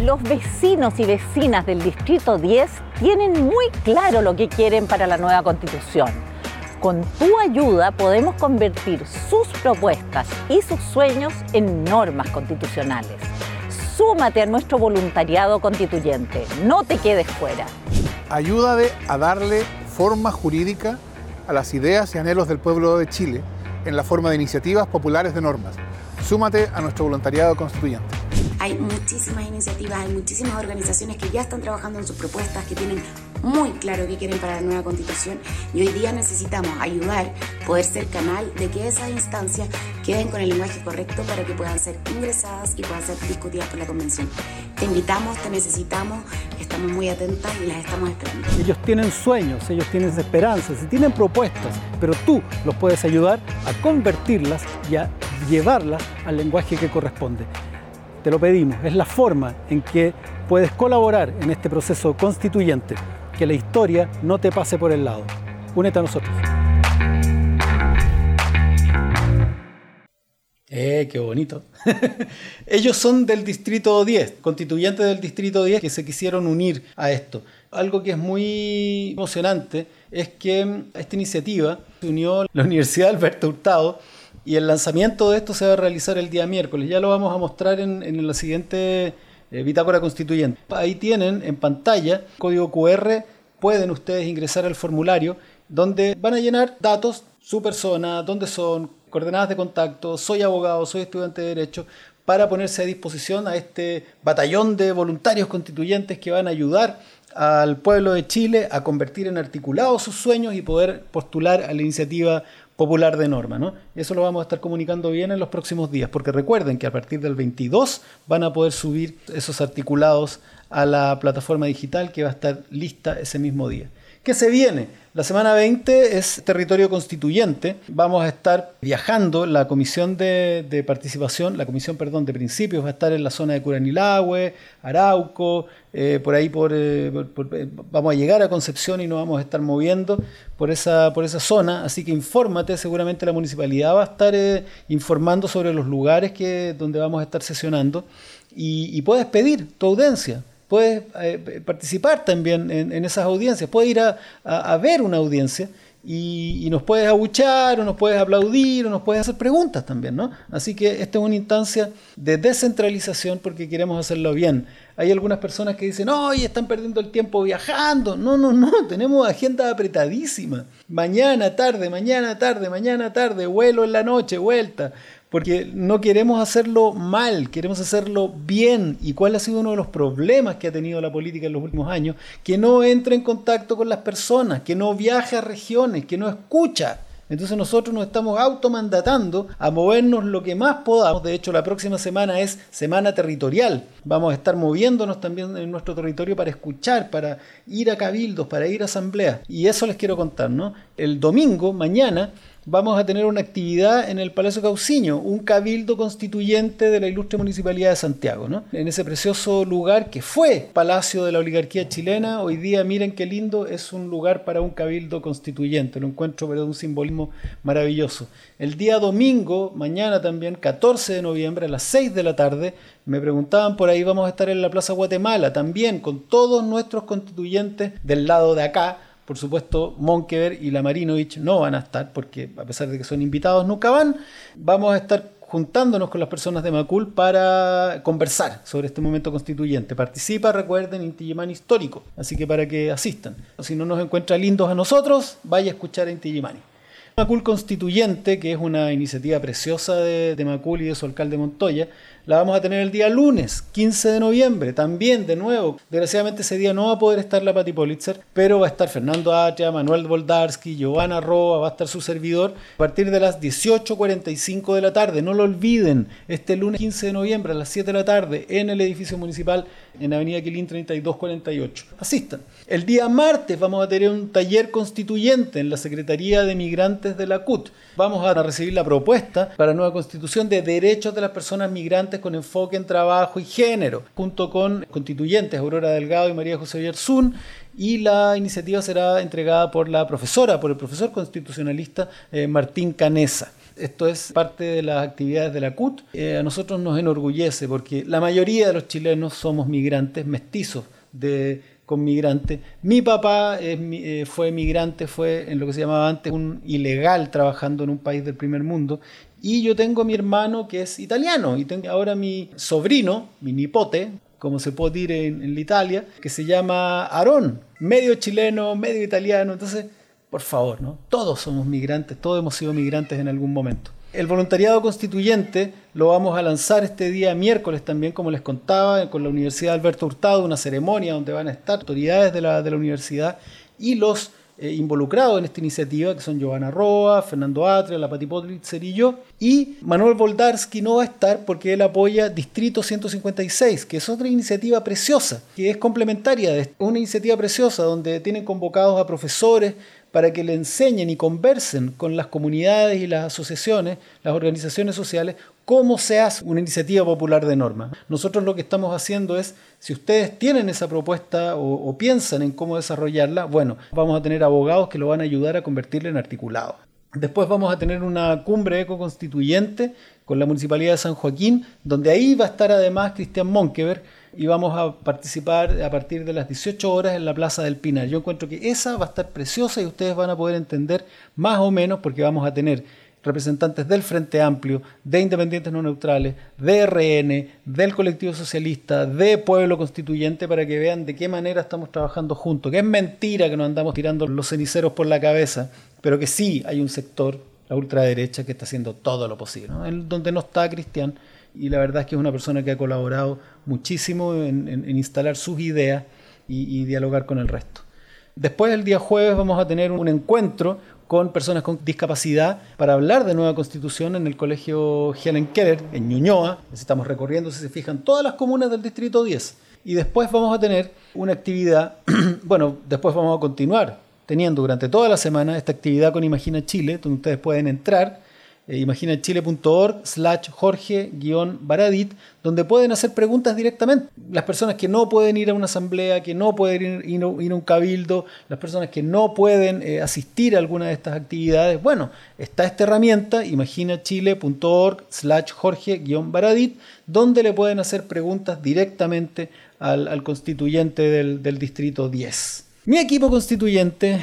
Los vecinos y vecinas del Distrito 10 tienen muy claro lo que quieren para la nueva constitución con tu ayuda podemos convertir sus propuestas y sus sueños en normas constitucionales. Súmate a nuestro voluntariado constituyente, no te quedes fuera. Ayúdate a darle forma jurídica a las ideas y anhelos del pueblo de Chile en la forma de iniciativas populares de normas. Súmate a nuestro voluntariado constituyente. Hay muchísimas iniciativas, hay muchísimas organizaciones que ya están trabajando en sus propuestas, que tienen muy claro qué quieren para la nueva constitución y hoy día necesitamos ayudar, poder ser canal de que esas instancias queden con el lenguaje correcto para que puedan ser ingresadas y puedan ser discutidas por la convención. Te invitamos, te necesitamos, estamos muy atentas y las estamos esperando. Ellos tienen sueños, ellos tienen esperanzas y tienen propuestas, pero tú los puedes ayudar a convertirlas y a llevarlas al lenguaje que corresponde. Te lo pedimos, es la forma en que puedes colaborar en este proceso constituyente que la historia no te pase por el lado. Únete a nosotros. Eh, qué bonito. Ellos son del distrito 10, constituyentes del distrito 10 que se quisieron unir a esto. Algo que es muy emocionante es que esta iniciativa se unió la Universidad Alberto Hurtado y el lanzamiento de esto se va a realizar el día miércoles. Ya lo vamos a mostrar en, la siguiente eh, constituyente. Ahí tienen en pantalla código QR, pueden ustedes ingresar al formulario donde van a llenar datos, su persona, dónde son, coordenadas de contacto, soy abogado, soy estudiante de Derecho, para ponerse a disposición a este batallón de voluntarios constituyentes que van a ayudar al pueblo de Chile a convertir en articulados sus sueños y poder postular a la iniciativa popular de norma. ¿no? Eso lo vamos a estar comunicando bien en los próximos días, porque recuerden que a partir del 22 van a poder subir esos articulados a la plataforma digital que va a estar lista ese mismo día. ¿Qué se viene? La semana 20 es territorio constituyente. Vamos a estar viajando. La comisión de, participación, la comisión, perdón, de principios va a estar en la zona de Curanilahue, Arauco, eh, por ahí por, eh, eh, vamos a llegar a Concepción y nos vamos a estar moviendo por esa, por esa zona. Así que infórmate, seguramente la municipalidad va a estar informando sobre los lugares que, donde vamos a estar sesionando y puedes pedir tu audiencia puedes eh, participar también en, esas audiencias, puedes ir a, ver una audiencia y, nos puedes abuchar o nos puedes aplaudir o nos puedes hacer preguntas también, ¿no? Así que esta es una instancia de descentralización porque queremos hacerlo bien. Hay algunas personas que dicen, oye, están perdiendo el tiempo viajando. No, no, no, tenemos agenda apretadísima. Mañana, tarde, mañana, tarde, mañana, tarde, vuelo en la noche, vuelta porque no queremos hacerlo mal, queremos hacerlo bien. ¿Y cuál ha sido uno de los problemas que ha tenido la política en los últimos años? Que no entra en contacto con las personas, que no viaja a regiones, que no escucha. Entonces nosotros nos estamos automandatando a movernos lo que más podamos. De hecho, la próxima semana es semana territorial. Vamos a estar moviéndonos también en nuestro territorio para escuchar, para ir a cabildos, para ir a asambleas. Y eso les quiero contar, ¿no? El domingo, mañana, vamos a tener una actividad en el Palacio Cauciño, un cabildo constituyente de la ilustre Municipalidad de Santiago, ¿no? En ese precioso lugar que fue Palacio de la Oligarquía Chilena, hoy día miren qué lindo, es un lugar para un cabildo constituyente, lo encuentro pero de un simbolismo maravilloso. El día domingo, mañana también, 14 de noviembre, a las 6 de la tarde, me preguntaban por ahí, vamos a estar en la Plaza Guatemala, también con todos nuestros constituyentes del lado de acá, por supuesto, Monkever y la Marinovich no van a estar, porque a pesar de que son invitados, nunca van. Vamos a estar juntándonos con las personas de Macul para conversar sobre este momento constituyente. Participa, recuerden, Inti histórico, así que para que asistan. Si no nos encuentra lindos a nosotros, vaya a escuchar a Inti Macul Constituyente, que es una iniciativa preciosa de, de Macul y de su alcalde Montoya, la vamos a tener el día lunes, 15 de noviembre, también de nuevo. Desgraciadamente ese día no va a poder estar la Pati Politzer, pero va a estar Fernando Atria, Manuel Voldarsky, Giovanna Roa, va a estar su servidor a partir de las 18.45 de la tarde. No lo olviden, este lunes 15 de noviembre a las 7 de la tarde en el edificio municipal en Avenida Quilín 3248. Asistan. El día martes vamos a tener un taller constituyente en la Secretaría de Migrantes de la CUT. Vamos a recibir la propuesta para nueva constitución de derechos de las personas migrantes con enfoque en trabajo y género, junto con constituyentes Aurora Delgado y María José Villarsun. Y la iniciativa será entregada por la profesora, por el profesor constitucionalista eh, Martín Canesa. Esto es parte de las actividades de la CUT. Eh, a nosotros nos enorgullece porque la mayoría de los chilenos somos migrantes mestizos de con migrantes. Mi papá eh, fue migrante, fue en lo que se llamaba antes un ilegal trabajando en un país del primer mundo. Y yo tengo mi hermano que es italiano y tengo ahora mi sobrino, mi nipote, como se puede decir en, en Italia, que se llama Aarón, medio chileno, medio italiano. Entonces, por favor, ¿no? Todos somos migrantes, todos hemos sido migrantes en algún momento. El voluntariado constituyente lo vamos a lanzar este día miércoles también, como les contaba, con la Universidad Alberto Hurtado, una ceremonia donde van a estar autoridades de la, de la universidad y los eh, involucrados en esta iniciativa, que son Giovanna Roa, Fernando Atria, la Pati Potlitzer y yo. Y Manuel Voldarsky no va a estar porque él apoya Distrito 156, que es otra iniciativa preciosa, que es complementaria de una iniciativa preciosa donde tienen convocados a profesores, para que le enseñen y conversen con las comunidades y las asociaciones, las organizaciones sociales, cómo se hace una iniciativa popular de norma. Nosotros lo que estamos haciendo es, si ustedes tienen esa propuesta o, piensan en cómo desarrollarla, bueno, vamos a tener abogados que lo van a ayudar a convertirla en articulado. Después vamos a tener una cumbre ecoconstituyente con la Municipalidad de San Joaquín, donde ahí va a estar además Cristian Monkever y vamos a participar a partir de las 18 horas en la Plaza del Pinar. Yo encuentro que esa va a estar preciosa y ustedes van a poder entender más o menos porque vamos a tener representantes del Frente Amplio, de Independientes No Neutrales, de RN, del Colectivo Socialista, de Pueblo Constituyente, para que vean de qué manera estamos trabajando juntos. Que es mentira que nos andamos tirando los ceniceros por la cabeza, pero que sí hay un sector, la ultraderecha, que está haciendo todo lo posible. donde no está Cristian, y la verdad es que es una persona que ha colaborado muchísimo en, instalar sus ideas y dialogar con el resto. Después, el día jueves, vamos a tener un encuentro con personas con discapacidad para hablar de nueva constitución en el colegio Helen Keller en Ñuñoa. Estamos recorriendo, si se fijan, todas las comunas del distrito 10. Y después vamos a tener una actividad, bueno, después vamos a continuar teniendo durante toda la semana esta actividad con Imagina Chile, donde ustedes pueden entrar eh, imaginachile.org slash Jorge-Baradit, donde pueden hacer preguntas directamente. Las personas que no pueden ir a una asamblea, que no pueden ir, a un cabildo, las personas que no pueden eh, asistir a alguna de estas actividades, bueno, está esta herramienta, imaginachile.org slash Jorge-Baradit, donde le pueden hacer preguntas directamente al, constituyente del, del distrito 10. Mi equipo constituyente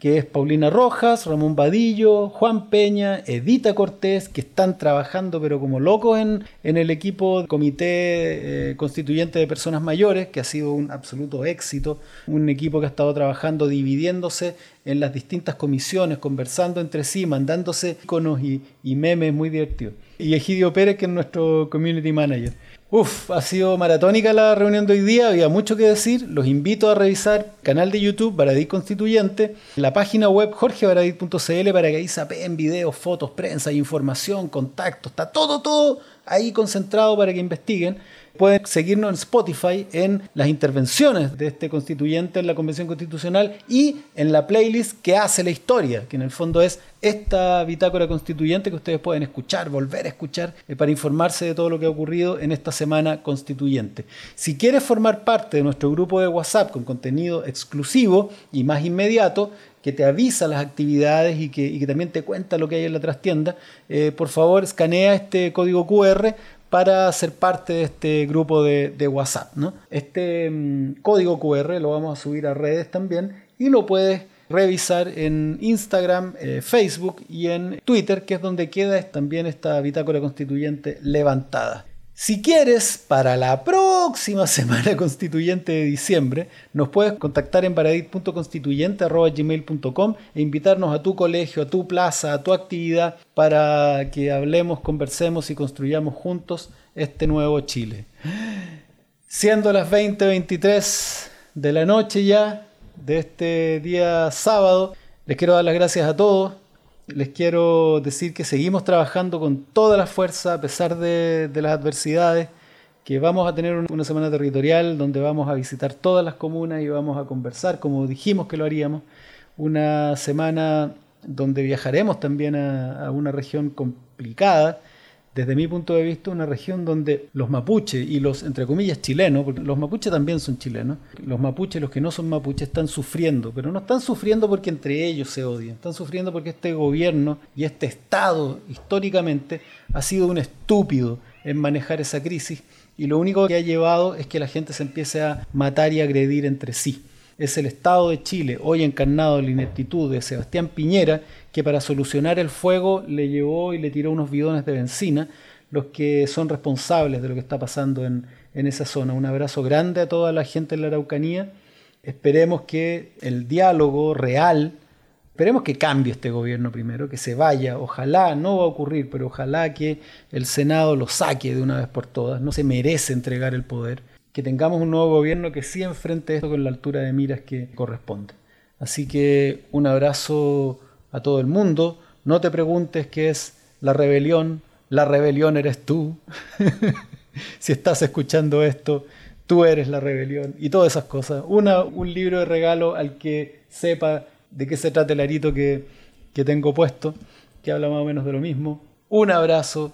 que es Paulina Rojas, Ramón Vadillo, Juan Peña, Edita Cortés, que están trabajando pero como locos en, en el equipo comité eh, constituyente de personas mayores, que ha sido un absoluto éxito, un equipo que ha estado trabajando dividiéndose en las distintas comisiones, conversando entre sí, mandándose iconos y, y memes muy divertidos. Y Egidio Pérez, que es nuestro community manager. Uf, ha sido maratónica la reunión de hoy día, había mucho que decir. Los invito a revisar canal de YouTube Baradit Constituyente, la página web jorgebaradit.cl para que ahí sapeen videos, fotos, prensa, información, contactos, está todo, todo ahí concentrado para que investiguen. Pueden seguirnos en Spotify en las intervenciones de este constituyente en la Convención Constitucional y en la playlist que hace la historia, que en el fondo es esta bitácora constituyente que ustedes pueden escuchar, volver a escuchar, eh, para informarse de todo lo que ha ocurrido en esta semana constituyente. Si quieres formar parte de nuestro grupo de WhatsApp con contenido exclusivo y más inmediato, que te avisa las actividades y que, también te cuenta lo que hay en la trastienda, eh, por favor escanea este código QR para ser parte de este grupo de, WhatsApp. Este mm, código QR lo vamos a subir a redes también y lo puedes revisar en Instagram, eh, Facebook y en Twitter, que es donde queda también esta bitácora constituyente levantada. Si quieres, para la próxima semana constituyente de diciembre, nos puedes contactar en paradit.constituyente.gmail.com e invitarnos a tu colegio, a tu plaza, a tu actividad para que hablemos, conversemos y construyamos juntos este nuevo Chile. Siendo las 20:23 de la noche ya de este día sábado, les quiero dar las gracias a todos les quiero decir que seguimos trabajando con toda la fuerza a pesar de, las adversidades, que vamos a tener una semana territorial donde vamos a visitar todas las comunas y vamos a conversar como dijimos que lo haríamos. Una semana donde viajaremos también a una región complicada desde mi punto de vista, una región donde los mapuches y los, entre comillas, chilenos, porque los mapuches también son chilenos, los mapuches, los que no son mapuches, están sufriendo, pero no están sufriendo porque entre ellos se odian, están sufriendo porque este gobierno y este Estado, históricamente, ha sido un estúpido en manejar esa crisis y lo único que ha llevado es que la gente se empiece a matar y agredir entre sí. Es el Estado de Chile, hoy encarnado en la ineptitud de Sebastián Piñera, que para solucionar el fuego le llevó y le tiró unos bidones de benzina, los que son responsables de lo que está pasando en, en esa zona. Un abrazo grande a toda la gente en la Araucanía. Esperemos que el diálogo real, esperemos que cambie este gobierno primero, que se vaya. Ojalá, no va a ocurrir, pero ojalá que el Senado lo saque de una vez por todas. No se merece entregar el poder que tengamos un nuevo gobierno que sí enfrente esto con la altura de miras que corresponde. Así que un abrazo a todo el mundo. No te preguntes qué es la rebelión. La rebelión eres tú. si estás escuchando esto, tú eres la rebelión. Y todas esas cosas. Una, un libro de regalo al que sepa de qué se trata el arito que, que tengo puesto, que habla más o menos de lo mismo. Un abrazo.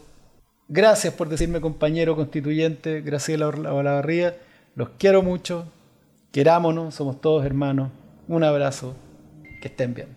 Gracias por decirme compañero constituyente, Graciela Olavarría. Los quiero mucho. Querámonos, somos todos hermanos. Un abrazo. Que estén bien.